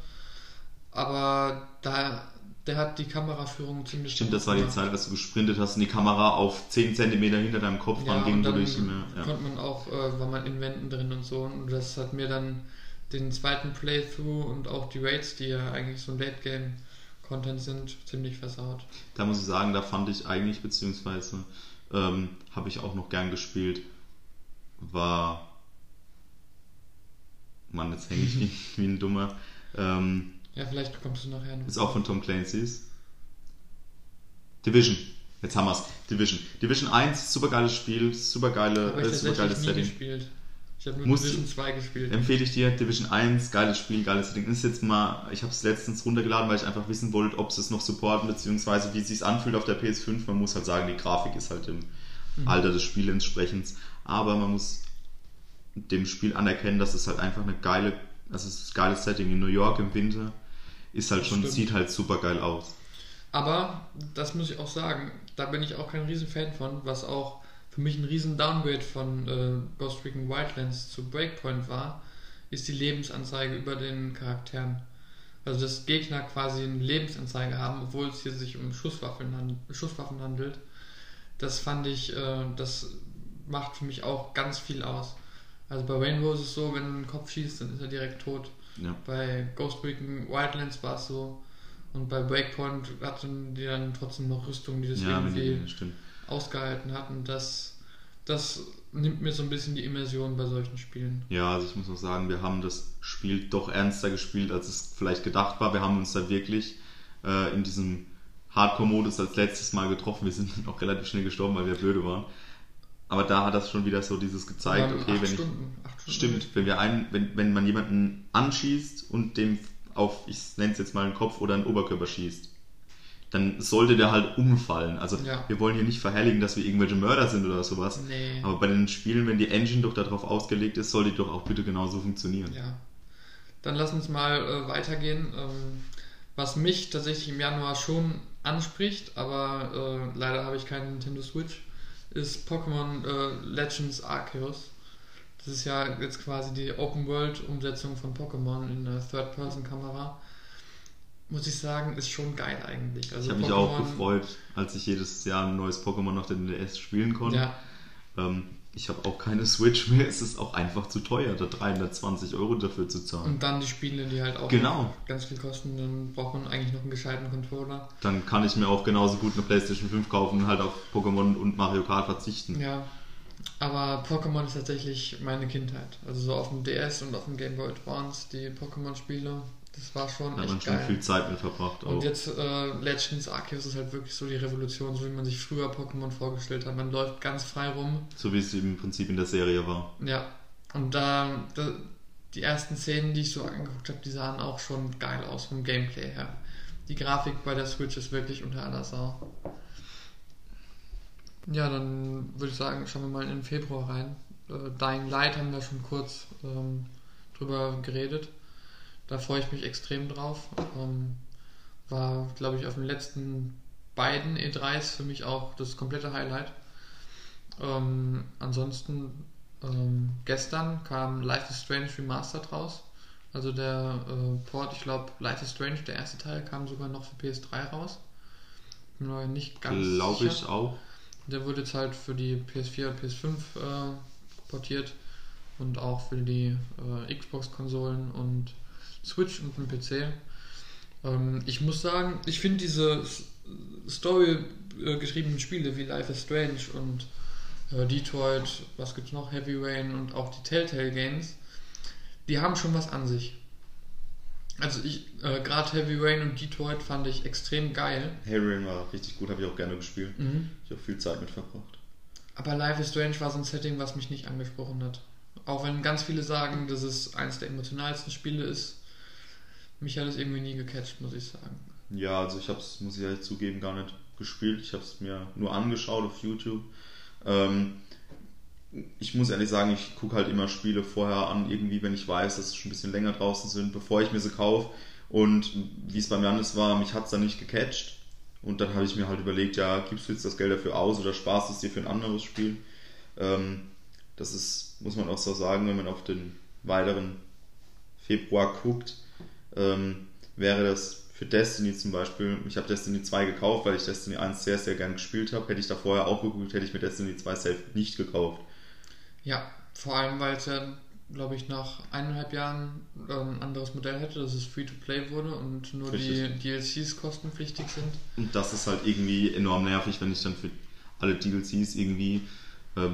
Aber da der hat die Kameraführung ziemlich Stimmt, das war die Zeit, als du gesprintet hast und die Kamera auf 10 cm hinter deinem Kopf ja, ging, wo du nicht mehr. Ja. konnte man auch, äh, war man in Wänden drin und so. Und das hat mir dann den zweiten Playthrough und auch die Raids, die ja eigentlich so ein Late-Game-Content sind, ziemlich versaut. Da muss ich sagen, da fand ich eigentlich, beziehungsweise ähm, habe ich auch noch gern gespielt, war. Mann, jetzt hänge ich wie, wie ein Dummer. Ähm, ja, vielleicht kommst du nachher noch. Ist auch von Tom Clancy's. Division. Jetzt haben wir's. Division. Division 1, super geiles Spiel, super geile, äh, super geiles Setting. Gespielt. Ich habe nur Division 2 gespielt. Empfehle ich dir, Division 1, geiles Spiel, geiles Ding. Ist jetzt mal, ich habe es letztens runtergeladen, weil ich einfach wissen wollte, ob sie es noch supporten, beziehungsweise wie es sich anfühlt auf der PS5. Man muss halt sagen, die Grafik ist halt im mhm. Alter des Spiels entsprechend. Aber man muss dem Spiel anerkennen, dass es halt einfach eine geile, das ist ein geiles Setting in New York im Winter. Ist halt schon, Stimmt. sieht halt super geil aus. Aber, das muss ich auch sagen, da bin ich auch kein riesen Fan von, was auch für mich ein riesen Downgrade von äh, Ghost Recon Wildlands zu Breakpoint war, ist die Lebensanzeige über den Charakteren. Also dass Gegner quasi eine Lebensanzeige haben, obwohl es hier sich um Schusswaffen, Schusswaffen handelt. Das fand ich, äh, das macht für mich auch ganz viel aus. Also bei Rainbow ist es so, wenn du einen Kopf schießt, dann ist er direkt tot. Ja. Bei Ghost Recon Wildlands war es so. Und bei Breakpoint hatten die dann trotzdem noch Rüstungen, die das ja, irgendwie die, ausgehalten hatten. Das, das nimmt mir so ein bisschen die Immersion bei solchen Spielen. Ja, also ich muss auch sagen, wir haben das Spiel doch ernster gespielt, als es vielleicht gedacht war. Wir haben uns da wirklich äh, in diesem Hardcore-Modus als letztes Mal getroffen. Wir sind auch relativ schnell gestorben, weil wir blöde waren. Aber da hat das schon wieder so dieses gezeigt, okay, wenn Stunden, ich. Stimmt, wenn wir einen, wenn, wenn man jemanden anschießt und dem auf, ich nenne es jetzt mal einen Kopf oder einen Oberkörper schießt, dann sollte der halt umfallen. Also ja. wir wollen hier nicht verherrlichen, dass wir irgendwelche Mörder sind oder sowas. Nee. Aber bei den Spielen, wenn die Engine doch darauf ausgelegt ist, soll die doch auch bitte genauso funktionieren. Ja. Dann lass uns mal äh, weitergehen. Ähm, was mich tatsächlich im Januar schon anspricht, aber äh, leider habe ich keinen Nintendo Switch, ist Pokémon äh, Legends Arceus. Das ist ja jetzt quasi die Open World Umsetzung von Pokémon in der Third-Person-Kamera muss ich sagen, ist schon geil eigentlich. Also ich habe mich auch gefreut, als ich jedes Jahr ein neues Pokémon auf den DS spielen konnte. Ja. Ähm, ich habe auch keine Switch mehr, es ist auch einfach zu teuer, da 320 Euro dafür zu zahlen. Und dann die Spiele, die halt auch genau. ganz viel kosten, dann braucht man eigentlich noch einen gescheiten Controller. Dann kann ich mir auch genauso gut eine Playstation 5 kaufen und halt auf Pokémon und Mario Kart verzichten. Ja, aber Pokémon ist tatsächlich meine Kindheit. Also so auf dem DS und auf dem Game Boy Advance, die Pokémon-Spiele, Das war schon Da hat man schon geil. viel Zeit mit verbracht. Und Auch. jetzt äh, Legends Arceus ist halt wirklich so die Revolution, so wie man sich früher Pokémon vorgestellt hat. Man läuft ganz frei rum. So wie es im Prinzip in der Serie war. Ja. Und da, da die ersten Szenen, die ich so angeguckt habe, die sahen auch schon geil aus vom Gameplay her. Die Grafik bei der Switch ist wirklich unter aller Sau. Ja, dann würde ich sagen, schauen wir mal in den Februar rein. Äh, Dying Light haben wir schon kurz ähm, drüber geredet. Da freue ich mich extrem drauf. Ähm, war, glaube ich, auf den letzten beiden E3s für mich auch das komplette Highlight. Ähm, ansonsten, ähm, gestern kam Life is Strange Remastered raus. Also der äh, Port, ich glaube, Life is Strange, der erste Teil, kam sogar noch für PS3 raus. Bin mir nicht ganz Glaube ich auch. Der wurde jetzt halt für die PS4 und PS5 äh, portiert und auch für die äh, Xbox-Konsolen und Switch und den PC. Ähm, ich muss sagen, ich finde diese Story äh, geschriebenen Spiele wie Life is Strange und äh, Detroit, was gibt's noch, Heavy Rain und auch die Telltale Games, die haben schon was an sich. Also ich, äh, gerade Heavy Rain und Detroit fand ich extrem geil. Harry war richtig gut, habe ich auch gerne gespielt. Mhm. Ich habe viel Zeit mit verbracht. Aber Life is Strange war so ein Setting, was mich nicht angesprochen hat. Auch wenn ganz viele sagen, dass es eines der emotionalsten Spiele ist, mich hat es irgendwie nie gecatcht, muss ich sagen. Ja, also ich habe es, muss ich ehrlich zugeben, gar nicht gespielt. Ich habe es mir nur angeschaut auf YouTube. Ähm, ich muss ehrlich sagen, ich gucke halt immer Spiele vorher an, irgendwie, wenn ich weiß, dass sie schon ein bisschen länger draußen sind, bevor ich mir sie kaufe. Und wie es beim Janis war, mich hat es dann nicht gecatcht. Und dann habe ich mir halt überlegt, ja, gibst du jetzt das Geld dafür aus oder sparst es dir für ein anderes Spiel? Ähm, das ist, muss man auch so sagen, wenn man auf den weiteren Februar guckt, ähm, wäre das für Destiny zum Beispiel, ich habe Destiny 2 gekauft, weil ich Destiny 1 sehr, sehr gern gespielt habe. Hätte ich da vorher auch geguckt, hätte ich mir Destiny 2 safe nicht gekauft. Ja, vor allem, weil es ja, glaube ich, nach eineinhalb Jahren ähm, ein anderes Modell hätte, dass es Free-to-Play wurde und nur Richtig. die DLCs kostenpflichtig sind. Und das ist halt irgendwie enorm nervig, wenn ich dann für alle DLCs irgendwie ähm,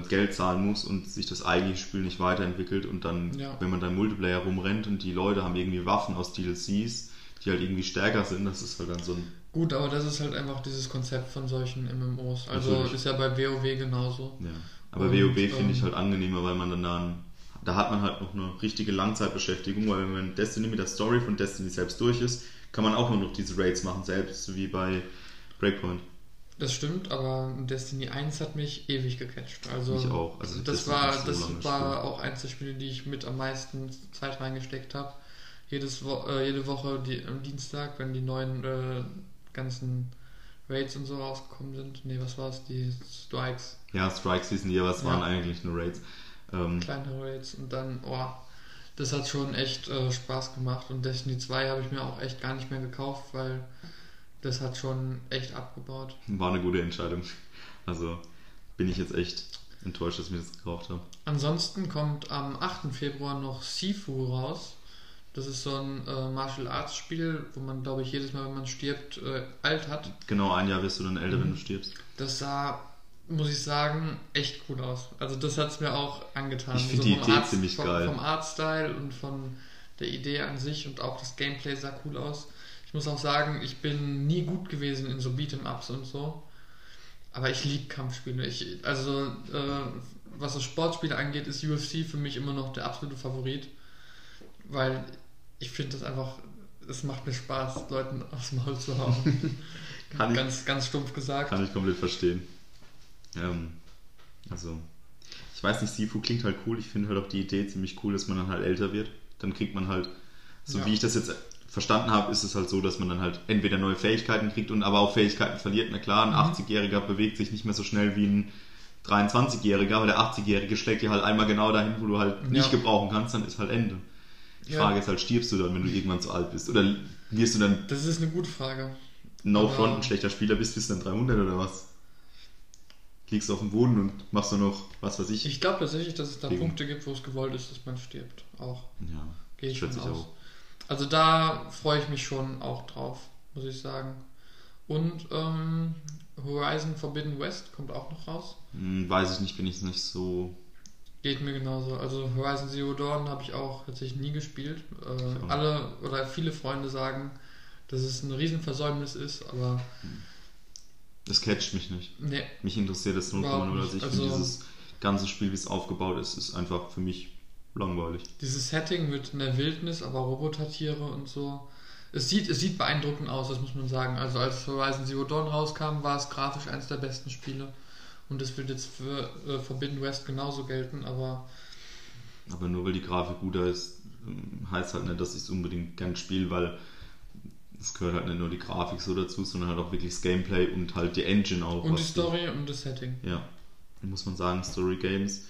Geld zahlen muss und sich das eigentliche Spiel nicht weiterentwickelt und dann, Ja. wenn man dann Multiplayer rumrennt und die Leute haben irgendwie Waffen aus DLCs, die halt irgendwie stärker sind, das ist halt dann so ein Gut, aber das ist halt einfach dieses Konzept von solchen MMOs. Also Natürlich. ist ja bei WoW genauso. Ja. Aber Und, WoW finde ähm, ich halt angenehmer, weil man dann, dann da hat man halt noch eine richtige Langzeitbeschäftigung, weil wenn man Destiny mit der Story von Destiny selbst durch ist, kann man auch nur noch diese Raids machen, selbst wie bei Breakpoint. Das stimmt, aber Destiny 1 hat mich ewig gecatcht. Also Mich auch. Also das war, ich so das war auch eins der Spiele, die ich mit am meisten Zeit reingesteckt habe. Jedes Wo äh, jede Woche die, am Dienstag, wenn die neuen äh, ganzen Raids und so rausgekommen sind. Nee, was war es? Die Strikes, Ja, Strike Season, ja, aber es Ja. waren eigentlich nur Raids. Ähm, kleinere Raids und dann, oh, das hat schon echt äh, Spaß gemacht. Und Destiny 2 habe ich mir auch echt gar nicht mehr gekauft, weil das hat schon echt abgebaut. war eine gute Entscheidung. Also bin ich jetzt echt enttäuscht, dass ich mir das gekauft habe. Ansonsten kommt am 8. Februar noch Sifu raus. Das ist so ein äh, Martial Arts Spiel, wo man, glaube ich, jedes Mal, wenn man stirbt, äh, alt hat. Genau ein Jahr wirst du dann älter, wenn Mhm. du stirbst. Das sah, muss ich sagen, echt cool aus. Also das hat es mir auch angetan. Ich find die vom Idee Art- ziemlich vom, geil. Vom Artstyle und von der Idee an sich und auch das Gameplay sah cool aus. Ich muss auch sagen, ich bin nie gut gewesen in so Beat'em-Ups und so. Aber ich liebe Kampfspiele. Ich, also, äh, was das Sportspiele angeht, ist UFC für mich immer noch der absolute Favorit. Weil ich finde das einfach, es macht mir Spaß, Leuten aufs Maul zu hauen. Kann ich- ganz, ganz stumpf gesagt. Kann ich komplett verstehen. Ähm, also, ich weiß nicht, Sifu klingt halt cool. Ich finde halt auch die Idee ziemlich cool, dass man dann halt älter wird. Dann kriegt man halt, so Ja. wie ich das jetzt verstanden habe, ist es halt so, dass man dann halt entweder neue Fähigkeiten kriegt und aber auch Fähigkeiten verliert. Na klar, ein Mhm. 80-Jähriger bewegt sich nicht mehr so schnell wie ein 23-Jähriger, aber der 80-Jährige schlägt dir halt einmal genau dahin, wo du halt nicht Ja. gebrauchen kannst, dann ist halt Ende. Die Ja. Frage ist halt, stirbst du dann, wenn du irgendwann zu alt bist? Oder wirst du dann Das ist eine gute Frage. No Aber- Front ein schlechter Spieler bist, bist du dann 300 oder was? Liegst auf dem Boden und machst nur noch, was weiß ich. Ich glaube tatsächlich, dass es da Punkte gibt, wo es gewollt ist, dass man stirbt. Auch. ja, Gehe ich schätze ich aus. auch. Also da freue ich mich schon auch drauf, muss ich sagen. Und ähm, Horizon Forbidden West kommt auch noch raus. Hm, weiß ich nicht, bin ich nicht so Geht mir genauso. Also Horizon Zero Dawn habe ich auch tatsächlich nie gespielt. Äh, alle oder viele Freunde sagen, dass es ein Riesenversäumnis ist, aber. Das catcht mich nicht. Nee. Mich interessiert das 0,0. Also ich also, finde dieses ganze Spiel, wie es aufgebaut ist, ist einfach für mich langweilig. Dieses Setting mit einer Wildnis, aber Robotertiere und so. Es sieht, es sieht beeindruckend aus, das muss man sagen. Also als Horizon Zero Dawn rauskam, war es grafisch eines der besten Spiele. Und das wird jetzt für äh, Forbidden West genauso gelten, aber. Aber nur weil die Grafik guter ist, ähm, heißt halt nicht, dass ich es unbedingt gern spiele, weil es gehört halt nicht nur die Grafik so dazu, sondern halt auch wirklich das Gameplay und halt die Engine auch. Und die Story und das Setting. Ja, muss man sagen, Story Games.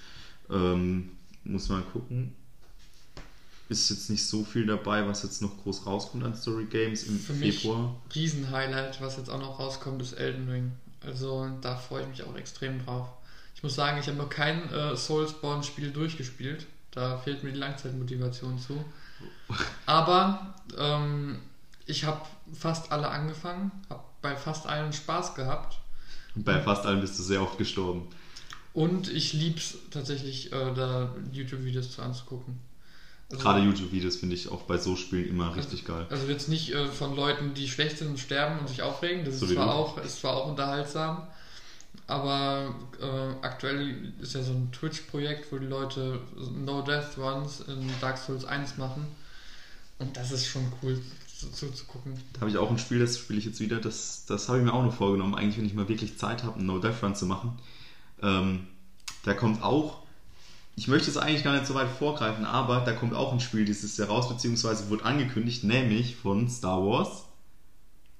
Ähm, muss man gucken. Ist jetzt nicht so viel dabei, was jetzt noch groß rauskommt an Story Games im Für Februar. Mich Riesenhighlight, was jetzt auch noch rauskommt, ist Elden Ring. Also da freue ich mich auch extrem drauf. Ich muss sagen, ich habe noch kein äh, Soulspawn-Spiel durchgespielt. Da fehlt mir die Langzeitmotivation zu. Aber ähm, ich habe fast alle angefangen, habe bei fast allen Spaß gehabt. Und bei fast allen bist du sehr oft gestorben. Und ich liebe es tatsächlich, äh, da YouTube-Videos zu anzugucken. Also, Gerade YouTube-Videos finde ich auch bei so Spielen immer also, richtig geil. Also jetzt nicht äh, von Leuten, die schlecht sind und sterben und sich aufregen. Das so ist, zwar auch, ist zwar auch unterhaltsam, aber äh, aktuell ist ja so ein Twitch-Projekt, wo die Leute No Death Runs in Dark Souls 1 machen. Und das ist schon cool zu, zu. Da habe ich auch ein Spiel, das spiele ich jetzt wieder. Das, das habe ich mir auch noch vorgenommen. Eigentlich, wenn ich mal wirklich Zeit habe, einen No Death Run zu machen. Ähm, da kommt auch ich möchte es eigentlich gar nicht so weit vorgreifen, aber da kommt auch ein Spiel dieses Jahr raus, beziehungsweise wurde angekündigt, nämlich von Star Wars,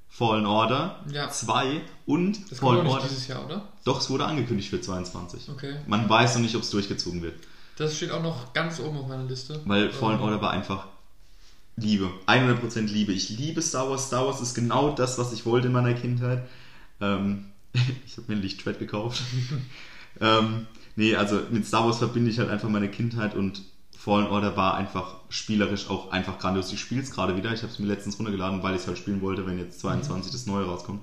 Fallen Order ja. 2 und das Fallen Order. dieses Jahr, oder? Doch, es wurde angekündigt für 22. Okay. Man weiß noch nicht, ob es durchgezogen wird. Das steht auch noch ganz oben auf meiner Liste. Weil Fallen Order war einfach Liebe. 100% Liebe. Ich liebe Star Wars. Star Wars ist genau das, was ich wollte in meiner Kindheit. Ähm, ich habe mir ein Lichtschwert gekauft. ähm, Nee, also mit Star Wars verbinde ich halt einfach meine Kindheit und Fallen Order war einfach spielerisch auch einfach grandios. Ich spiele es gerade wieder. Ich habe es mir letztens runtergeladen, weil ich es halt spielen wollte, wenn jetzt 22 mhm. das Neue rauskommt.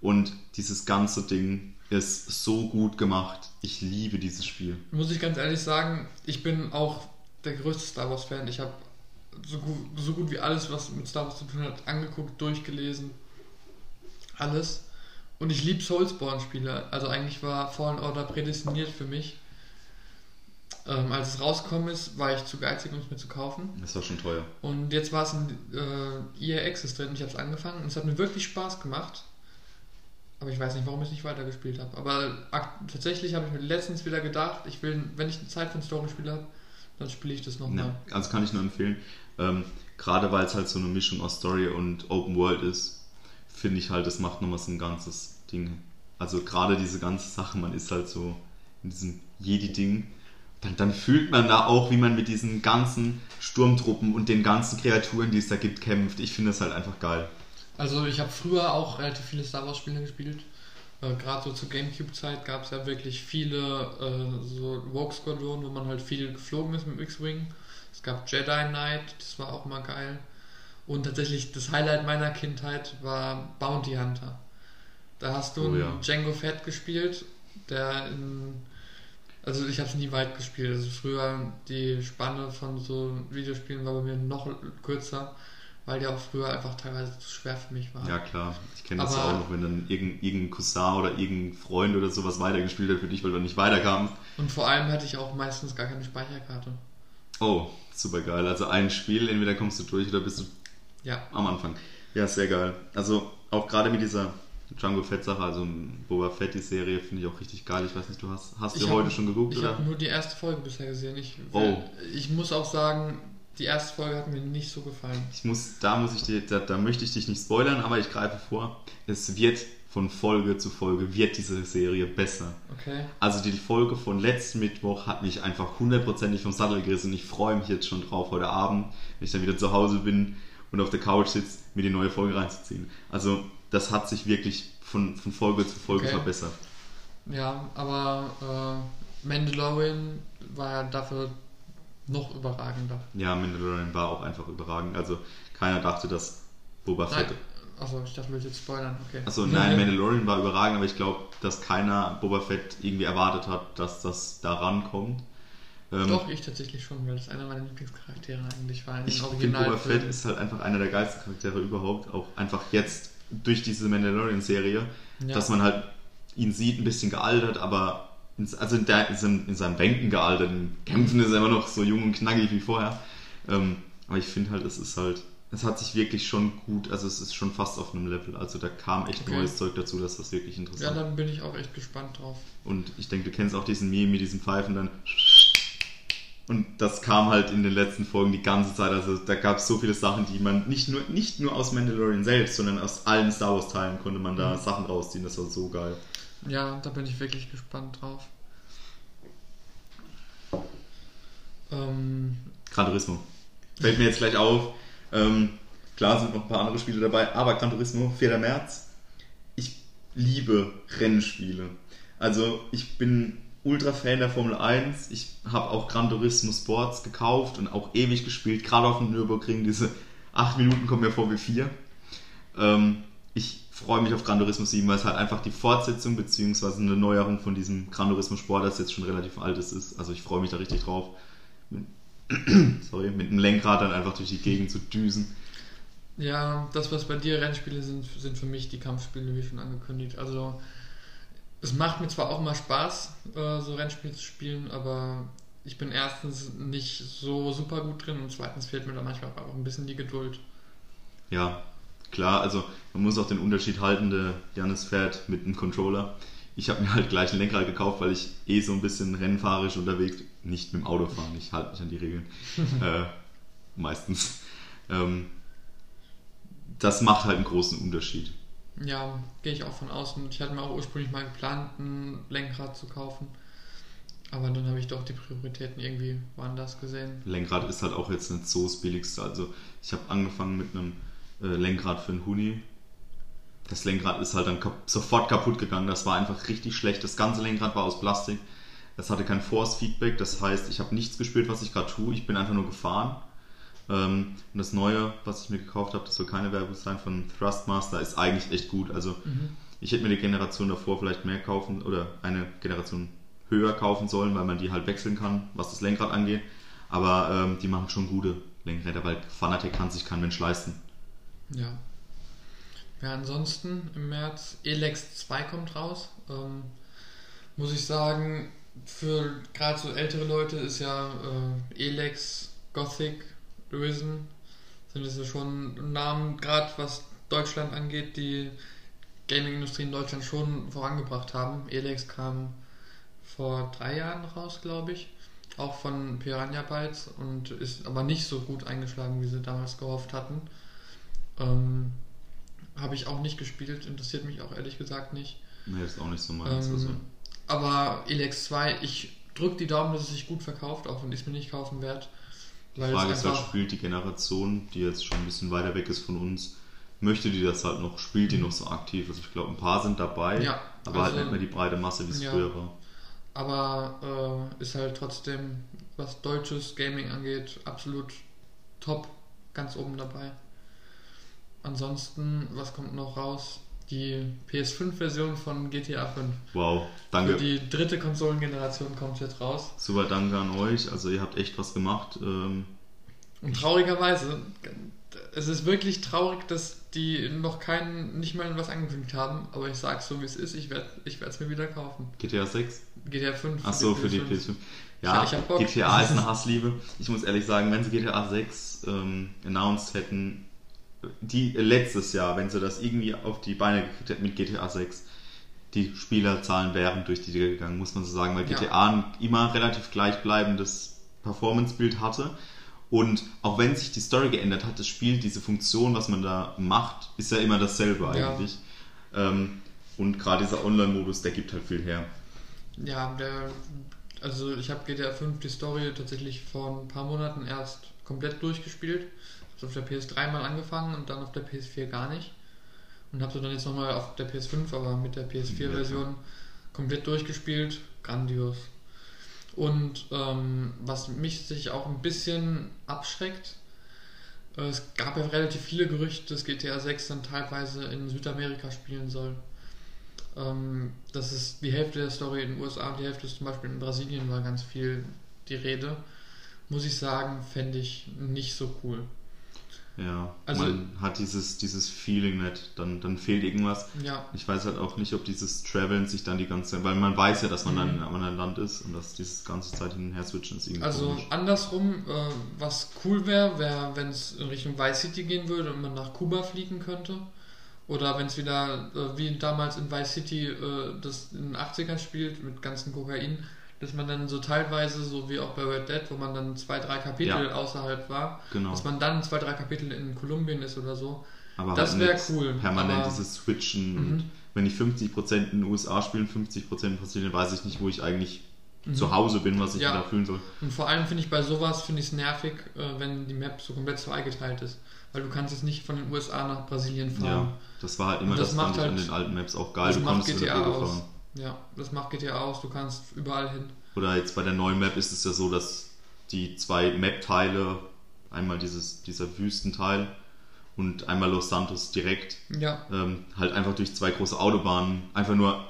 Und dieses ganze Ding ist so gut gemacht. Ich liebe dieses Spiel. Muss ich ganz ehrlich sagen, ich bin auch der größte Star Wars-Fan. Ich habe so gut, so gut wie alles, was mit Star Wars zu tun hat, angeguckt, durchgelesen. Alles. Und ich liebe Soulsborne-Spiele. Also eigentlich war Fallen Order prädestiniert für mich. Ähm, als es rausgekommen ist, war ich zu geizig, um es mir zu kaufen. Das war schon teuer. Und jetzt war es in äh, EA Access drin und ich habe es angefangen und es hat mir wirklich Spaß gemacht. Aber ich weiß nicht, warum ich es nicht weitergespielt habe. Aber tatsächlich habe ich mir letztens wieder gedacht, ich will, wenn ich Zeit für ein Story-Spiel habe, dann spiele ich das nochmal. Ja, also kann ich nur empfehlen. Ähm, Gerade weil es halt so eine Mischung aus Story und Open World ist finde ich halt, das macht nochmal so ein ganzes Ding. Also gerade diese ganze Sache, man ist halt so in diesem Jedi-Ding. Dann, dann fühlt man da auch, wie man mit diesen ganzen Sturmtruppen und den ganzen Kreaturen, die es da gibt, kämpft. Ich finde das halt einfach geil. Also ich habe früher auch relativ viele Star Wars Spiele gespielt. Äh, Gerade so zur Gamecube-Zeit gab es ja wirklich viele äh, so Rogue Squadron, wo man halt viel geflogen ist mit X-Wing. Es gab Jedi Knight, das war auch mal geil. Und tatsächlich das Highlight meiner Kindheit war Bounty Hunter. Da hast du oh, einen ja. Django Fett gespielt, der in. Also ich habe es nie weit gespielt. Also früher die Spanne von so Videospielen war bei mir noch kürzer, weil der auch früher einfach teilweise zu schwer für mich war. Ja klar, ich kenne das auch noch, wenn dann irgendein, irgendein Cousin oder irgendein Freund oder sowas weitergespielt hat für dich, weil du nicht weiterkamst. Und vor allem hatte ich auch meistens gar keine Speicherkarte. Oh, super geil. Also ein Spiel, entweder kommst du durch oder bist du ja. Am Anfang. Ja, sehr geil. Also auch gerade mit dieser Django Fett Sache, also Boba Fett die Serie finde ich auch richtig geil. Ich weiß nicht, du hast, hast du heute schon geguckt ich oder? Ich habe nur die erste Folge bisher gesehen. Ich, oh. ich muss auch sagen, die erste Folge hat mir nicht so gefallen. Ich muss, da muss ich dir, da, da möchte ich dich nicht spoilern, aber ich greife vor. Es wird von Folge zu Folge wird diese Serie besser. Okay. Also die Folge von letzten Mittwoch hat mich einfach hundertprozentig vom Sattel gerissen. Ich freue mich jetzt schon drauf heute Abend, wenn ich dann wieder zu Hause bin und auf der Couch sitzt, mir die neue Folge reinzuziehen. Also das hat sich wirklich von, von Folge zu Folge okay. verbessert. Ja, aber äh, Mandalorian war ja dafür noch überragender. Ja, Mandalorian war auch einfach überragend. Also keiner dachte, dass Boba Fett. Achso, ich dachte, du willst jetzt spoilern. Okay. Achso, nein, Mandalorian war überragend, aber ich glaube, dass keiner Boba Fett irgendwie erwartet hat, dass das da rankommt. Ähm, Doch, ich tatsächlich schon, weil das einer meiner Lieblingscharaktere eigentlich war. Ich finde, Boba Fett ist halt einfach einer der geilsten Charaktere überhaupt. Auch einfach jetzt durch diese Mandalorian-Serie, ja. dass man halt ihn sieht, ein bisschen gealtert, aber ins, also in, der, in, seinem Denken gealtert. In Kämpfen ist er immer noch so jung und knackig wie vorher. Ähm, aber ich finde halt, es ist halt, es hat sich wirklich schon gut, also es ist schon fast auf einem Level. Also da kam echt okay. neues Zeug dazu, dass das wirklich interessant Ja, dann bin ich auch echt gespannt drauf. Und ich denke, du kennst auch diesen Meme mit diesem Pfeifen dann. Und das kam halt in den letzten Folgen die ganze Zeit. Also da gab es so viele Sachen, die man nicht nur, nicht nur aus Mandalorian selbst, sondern aus allen Star Wars Teilen konnte man da mhm. Sachen rausziehen. Das war so geil. Ja, da bin ich wirklich gespannt drauf. Ähm, Gran Turismo. Fällt mir jetzt gleich auf. Ähm, klar sind noch ein paar andere Spiele dabei, aber Gran Turismo, 4. März. Ich liebe Rennspiele. Also ich bin ultra Fan der Formel 1. Ich habe auch Gran Turismo Sports gekauft und auch ewig gespielt, gerade auf dem Nürburgring. Diese 8 Minuten kommen mir vor wie 4. Ähm, ich freue mich auf Gran Turismo 7, weil es halt einfach die Fortsetzung bzw. eine Neuerung von diesem Gran Turismo Sport, das jetzt schon relativ alt ist. Also ich freue mich da richtig drauf. Sorry, mit dem Lenkrad dann einfach durch die Gegend zu düsen. Ja, das, was bei dir Rennspiele sind, sind für mich die Kampfspiele, wie schon angekündigt. Also es macht mir zwar auch mal Spaß, äh, so Rennspiele zu spielen, aber ich bin erstens nicht so super gut drin und zweitens fehlt mir da manchmal auch ein bisschen die Geduld. Ja, klar, also man muss auch den Unterschied halten, der Janis fährt mit einem Controller. Ich habe mir halt gleich ein Lenkrad gekauft, weil ich eh so ein bisschen rennfahrisch unterwegs, nicht mit dem Auto fahren, ich halte mich an die Regeln, äh, meistens. Ähm, das macht halt einen großen Unterschied. Ja, gehe ich auch von aus. Und ich hatte mir auch ursprünglich mal geplant, ein Lenkrad zu kaufen. Aber dann habe ich doch die Prioritäten irgendwie woanders gesehen. Lenkrad ist halt auch jetzt nicht so das billigste. Also ich habe angefangen mit einem äh, Lenkrad für einen Huni. Das Lenkrad ist halt dann kap sofort kaputt gegangen. Das war einfach richtig schlecht. Das ganze Lenkrad war aus Plastik. Das hatte kein Force-Feedback. Das heißt, ich habe nichts gespürt, was ich gerade tue. Ich bin einfach nur gefahren. Ähm, und das Neue, was ich mir gekauft habe, das soll keine Werbung sein, von Thrustmaster, ist eigentlich echt gut. Also mhm. ich hätte mir die Generation davor vielleicht mehr kaufen oder eine Generation höher kaufen sollen, weil man die halt wechseln kann, was das Lenkrad angeht. Aber ähm, die machen schon gute Lenkräder, weil Fanatec kann sich kein Mensch leisten. Ja. Ja, ansonsten im März Elex 2 kommt raus. Ähm, muss ich sagen, für gerade so ältere Leute ist ja äh, Elex Gothic Risen sind es ja schon Namen, gerade was Deutschland angeht, die Gaming-Industrie in Deutschland schon vorangebracht haben. Elex kam vor drei Jahren raus, glaube ich, auch von Piranha Bytes und ist aber nicht so gut eingeschlagen, wie sie damals gehofft hatten. Ähm, Habe ich auch nicht gespielt, interessiert mich auch ehrlich gesagt nicht. Nee, ist auch nicht so meins. Ähm, also. Aber Elex 2, ich drücke die Daumen, dass es sich gut verkauft, auch wenn ich es mir nicht kaufen werde. Die Frage ist halt, spielt die Generation, die jetzt schon ein bisschen weiter weg ist von uns, möchte die das halt noch, spielt die noch so aktiv? Also ich glaube, ein paar sind dabei, ja, aber halt also, halt nicht mehr die breite Masse, wie es ja, früher war. Aber äh, ist halt trotzdem, was deutsches Gaming angeht, absolut top, ganz oben dabei. Ansonsten, was kommt noch raus? Die PS5-Version von GTA 5. Wow, danke. Für die dritte Konsolengeneration kommt jetzt raus. Super, danke an euch. Also ihr habt echt was gemacht. Ähm, Und traurigerweise, es ist wirklich traurig, dass die noch keinen, nicht mal was angekündigt haben, aber ich sag's so wie es ist, ich werde ich es mir wieder kaufen. GTA 6? GTA 5. Ach so, für die PS5. Ja, ich, ich GTA ist eine Hassliebe. Ich muss ehrlich sagen, wenn sie GTA 6 ähm, announced hätten, die letztes Jahr, wenn sie das irgendwie auf die Beine gekriegt hätten mit GTA 6, die Spielerzahlen wären durch die Decke gegangen, muss man so sagen, weil GTA ja. ein immer relativ gleichbleibendes Performance-Bild hatte. Und auch wenn sich die Story geändert hat, das Spiel, diese Funktion, was man da macht, ist ja immer dasselbe eigentlich. Ja. Ähm, und gerade dieser Online-Modus, der gibt halt viel her. Ja, der, also ich habe GTA 5 die Story tatsächlich vor ein paar Monaten erst komplett durchgespielt auf der PS3 mal angefangen und dann auf der PS4 gar nicht. Und habe so dann jetzt nochmal auf der PS5, aber mit der PS4-Version komplett durchgespielt. Grandios. Und ähm, was mich sich auch ein bisschen abschreckt, äh, es gab ja relativ viele Gerüchte, dass GTA 6 dann teilweise in Südamerika spielen soll. Ähm, das ist die Hälfte der Story in den USA und die Hälfte ist zum Beispiel in Brasilien, weil ganz viel die Rede, muss ich sagen, fände ich nicht so cool. Ja, Also- man hat dieses, dieses Feeling nicht, dann, dann fehlt irgendwas. Ja, Ich weiß halt auch nicht, ob dieses Traveln sich dann die ganze Zeit, weil man weiß ja, dass man dann Mhm. in einem anderen Land ist und dass dieses ganze Zeit hin und her switchen ist irgendwie also komisch. andersrum, äh, was cool wäre, wäre, wenn es in Richtung Vice City gehen würde und man nach Kuba fliegen könnte. Oder wenn es wieder, äh, wie damals in Vice City, äh, das in den 80ern spielt, mit ganzen Kokain, dass man dann so teilweise, so wie auch bei Red Dead, wo man dann zwei, drei Kapitel Ja. außerhalb war, Genau. dass man dann zwei, drei Kapitel in Kolumbien ist oder so. Aber das halt wär nicht cool, Permanent aber- dieses Switchen Mhm. und wenn ich 50% in den USA spiele und 50% in Brasilien, weiß ich nicht, wo ich eigentlich Mhm. zu Hause bin, was ich Ja. da fühlen soll. Und vor allem finde ich bei sowas finde ich es nervig, äh, wenn die Map so komplett zweigeteilt ist. Weil du kannst jetzt nicht von den USA nach Brasilien fahren. Ja, das war halt immer, Und das das, fand macht ich an halt- den alten Maps auch geil. das Du macht konntest GTA aus. fahren. Ja, das macht GTA aus, du kannst überall hin. Oder jetzt bei der neuen Map ist es ja so, dass die zwei Map-Teile, einmal dieses, dieser Wüstenteil und einmal Los Santos direkt, Ja, ähm, halt einfach durch zwei große Autobahnen einfach nur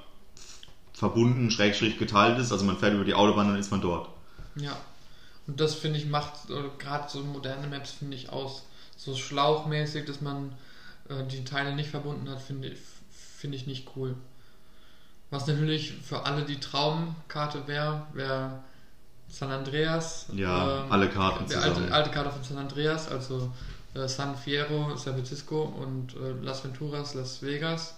verbunden, schrägstrich geteilt ist. Also man fährt über die Autobahn, dann ist man dort. ja. Und das finde ich macht gerade so moderne Maps finde ich aus. So schlauchmäßig, dass man äh, die Teile nicht verbunden hat, finde ich, finde ich nicht cool. Was natürlich für alle die Traumkarte wäre, wäre San Andreas. Ja, ähm, alle Karten zusammen. alte, alte Karte von San Andreas, also äh, San Fierro, San Francisco und äh, Las Venturas, Las Vegas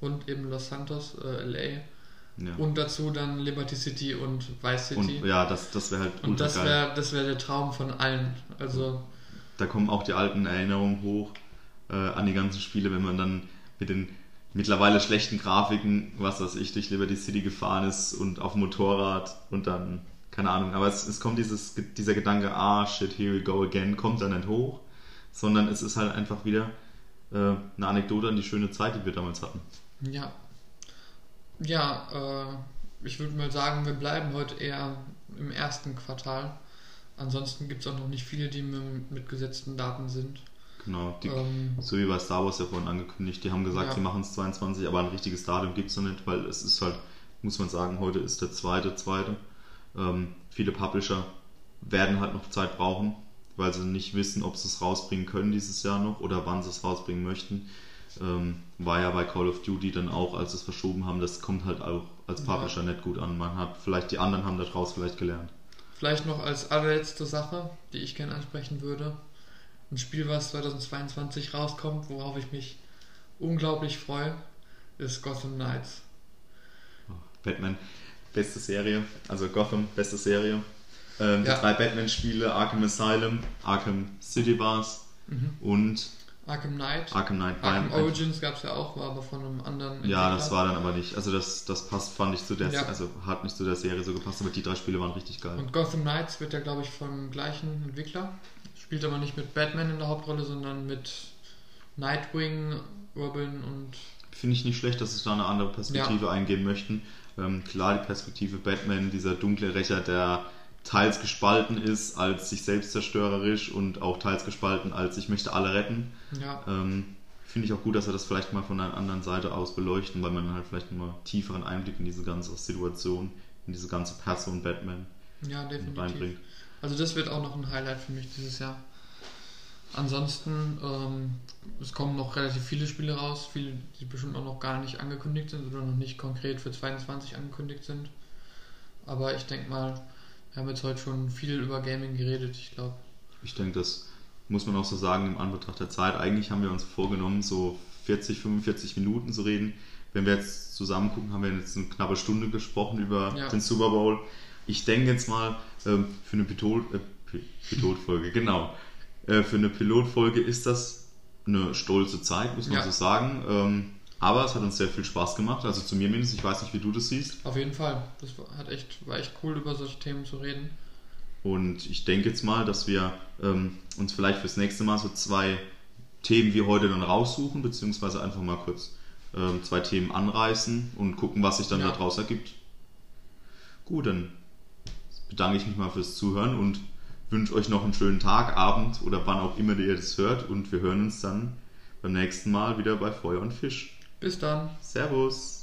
und eben Los Santos, äh, LA. Ja. Und dazu dann Liberty City und Vice City. Und ja, das, das wäre halt Und das wäre das wär der Traum von allen. Also, da kommen auch die alten Erinnerungen hoch äh, an die ganzen Spiele, wenn man dann mit den mittlerweile schlechten Grafiken, was weiß ich, durch Liberty City gefahren ist und auf dem Motorrad und dann, keine Ahnung, aber es, es kommt dieses, dieser Gedanke, ah shit, here we go again, kommt dann nicht hoch, sondern es ist halt einfach wieder äh, eine Anekdote an die schöne Zeit, die wir damals hatten. ja. Ja, äh, ich würde mal sagen, wir bleiben heute eher im ersten Quartal. Ansonsten gibt es auch noch nicht viele, die mit, gesetzten Daten sind. Genau, die, Ähm, so wie bei Star Wars ja vorhin angekündigt, die haben gesagt, Ja. sie machen es 22, aber ein richtiges Datum gibt es noch nicht, weil es ist halt, muss man sagen, heute ist der zweite, zweite. Ähm, viele Publisher werden halt noch Zeit brauchen, weil sie nicht wissen, ob sie es rausbringen können dieses Jahr noch oder wann sie es rausbringen möchten. Ähm, war ja bei Call of Duty dann auch, als sie es verschoben haben, das kommt halt auch als Ja. Publisher nicht gut an. Man hat vielleicht, die anderen haben daraus vielleicht gelernt. Vielleicht noch als allerletzte Sache, die ich gerne ansprechen würde. Ein Spiel, was 2022 rauskommt, worauf ich mich unglaublich freue, ist Gotham Knights. Batman, beste Serie, also Gotham, beste Serie. Ähm, Ja. Die drei Batman-Spiele, Arkham Asylum, Arkham City Wars und Arkham Knight. Arkham Knight. Arkham Origins gab es ja auch, war aber von einem anderen. Ja, Entwickler. das war dann aber nicht. Also das, das passt, fand ich zu der, Ja. also hat nicht zu der Serie so gepasst, aber die drei Spiele waren richtig geil. Und Gotham Knights wird ja, glaube ich, vom gleichen Entwickler. Spielt aber nicht mit Batman in der Hauptrolle, sondern mit Nightwing, Robin und. Finde ich nicht schlecht, dass sie da eine andere Perspektive eingehen möchten. Ähm, klar, die Perspektive Batman, dieser dunkle Rächer, der teils gespalten ist als sich selbst zerstörerisch und auch teils gespalten als ich möchte alle retten. Ja, Ähm, Finde ich auch gut, dass wir das vielleicht mal von einer anderen Seite aus beleuchten, weil man dann halt vielleicht mal tieferen Einblick in diese ganze Situation, in diese ganze Person Batman ja, definitiv. reinbringt. Also das wird auch noch ein Highlight für mich dieses Jahr. Ansonsten, ähm, es kommen noch relativ viele Spiele raus, viele, die bestimmt auch noch gar nicht angekündigt sind oder noch nicht konkret für 22 angekündigt sind. Aber ich denke mal, wir haben jetzt heute schon viel über Gaming geredet, ich glaube. Ich denke, das muss man auch so sagen im Anbetracht der Zeit. Eigentlich haben wir uns vorgenommen, so 40, 45 Minuten zu reden. Wenn wir jetzt zusammen gucken, haben wir jetzt eine knappe Stunde gesprochen über Ja. den Super Bowl. Ich denke jetzt mal, ähm, für eine Pilot, äh, Pi- Pilotfolge, genau. Äh, für eine Pilotfolge ist das eine stolze Zeit, muss man Ja. so sagen. Ähm, aber es hat uns sehr viel Spaß gemacht. Also zu mir mindestens, ich weiß nicht, wie du das siehst. Auf jeden Fall. Das war, hat echt, war echt cool, über solche Themen zu reden. Und ich denke jetzt mal, dass wir ähm, uns vielleicht fürs nächste Mal so zwei Themen wie heute dann raussuchen, beziehungsweise einfach mal kurz ähm, zwei Themen anreißen und gucken, was sich dann Ja. daraus ergibt. Gut, dann bedanke ich mich mal fürs Zuhören und wünsche euch noch einen schönen Tag, Abend oder wann auch immer ihr das hört. Und wir hören uns dann beim nächsten Mal wieder bei Feuer und Fisch. Bis dann. Servus!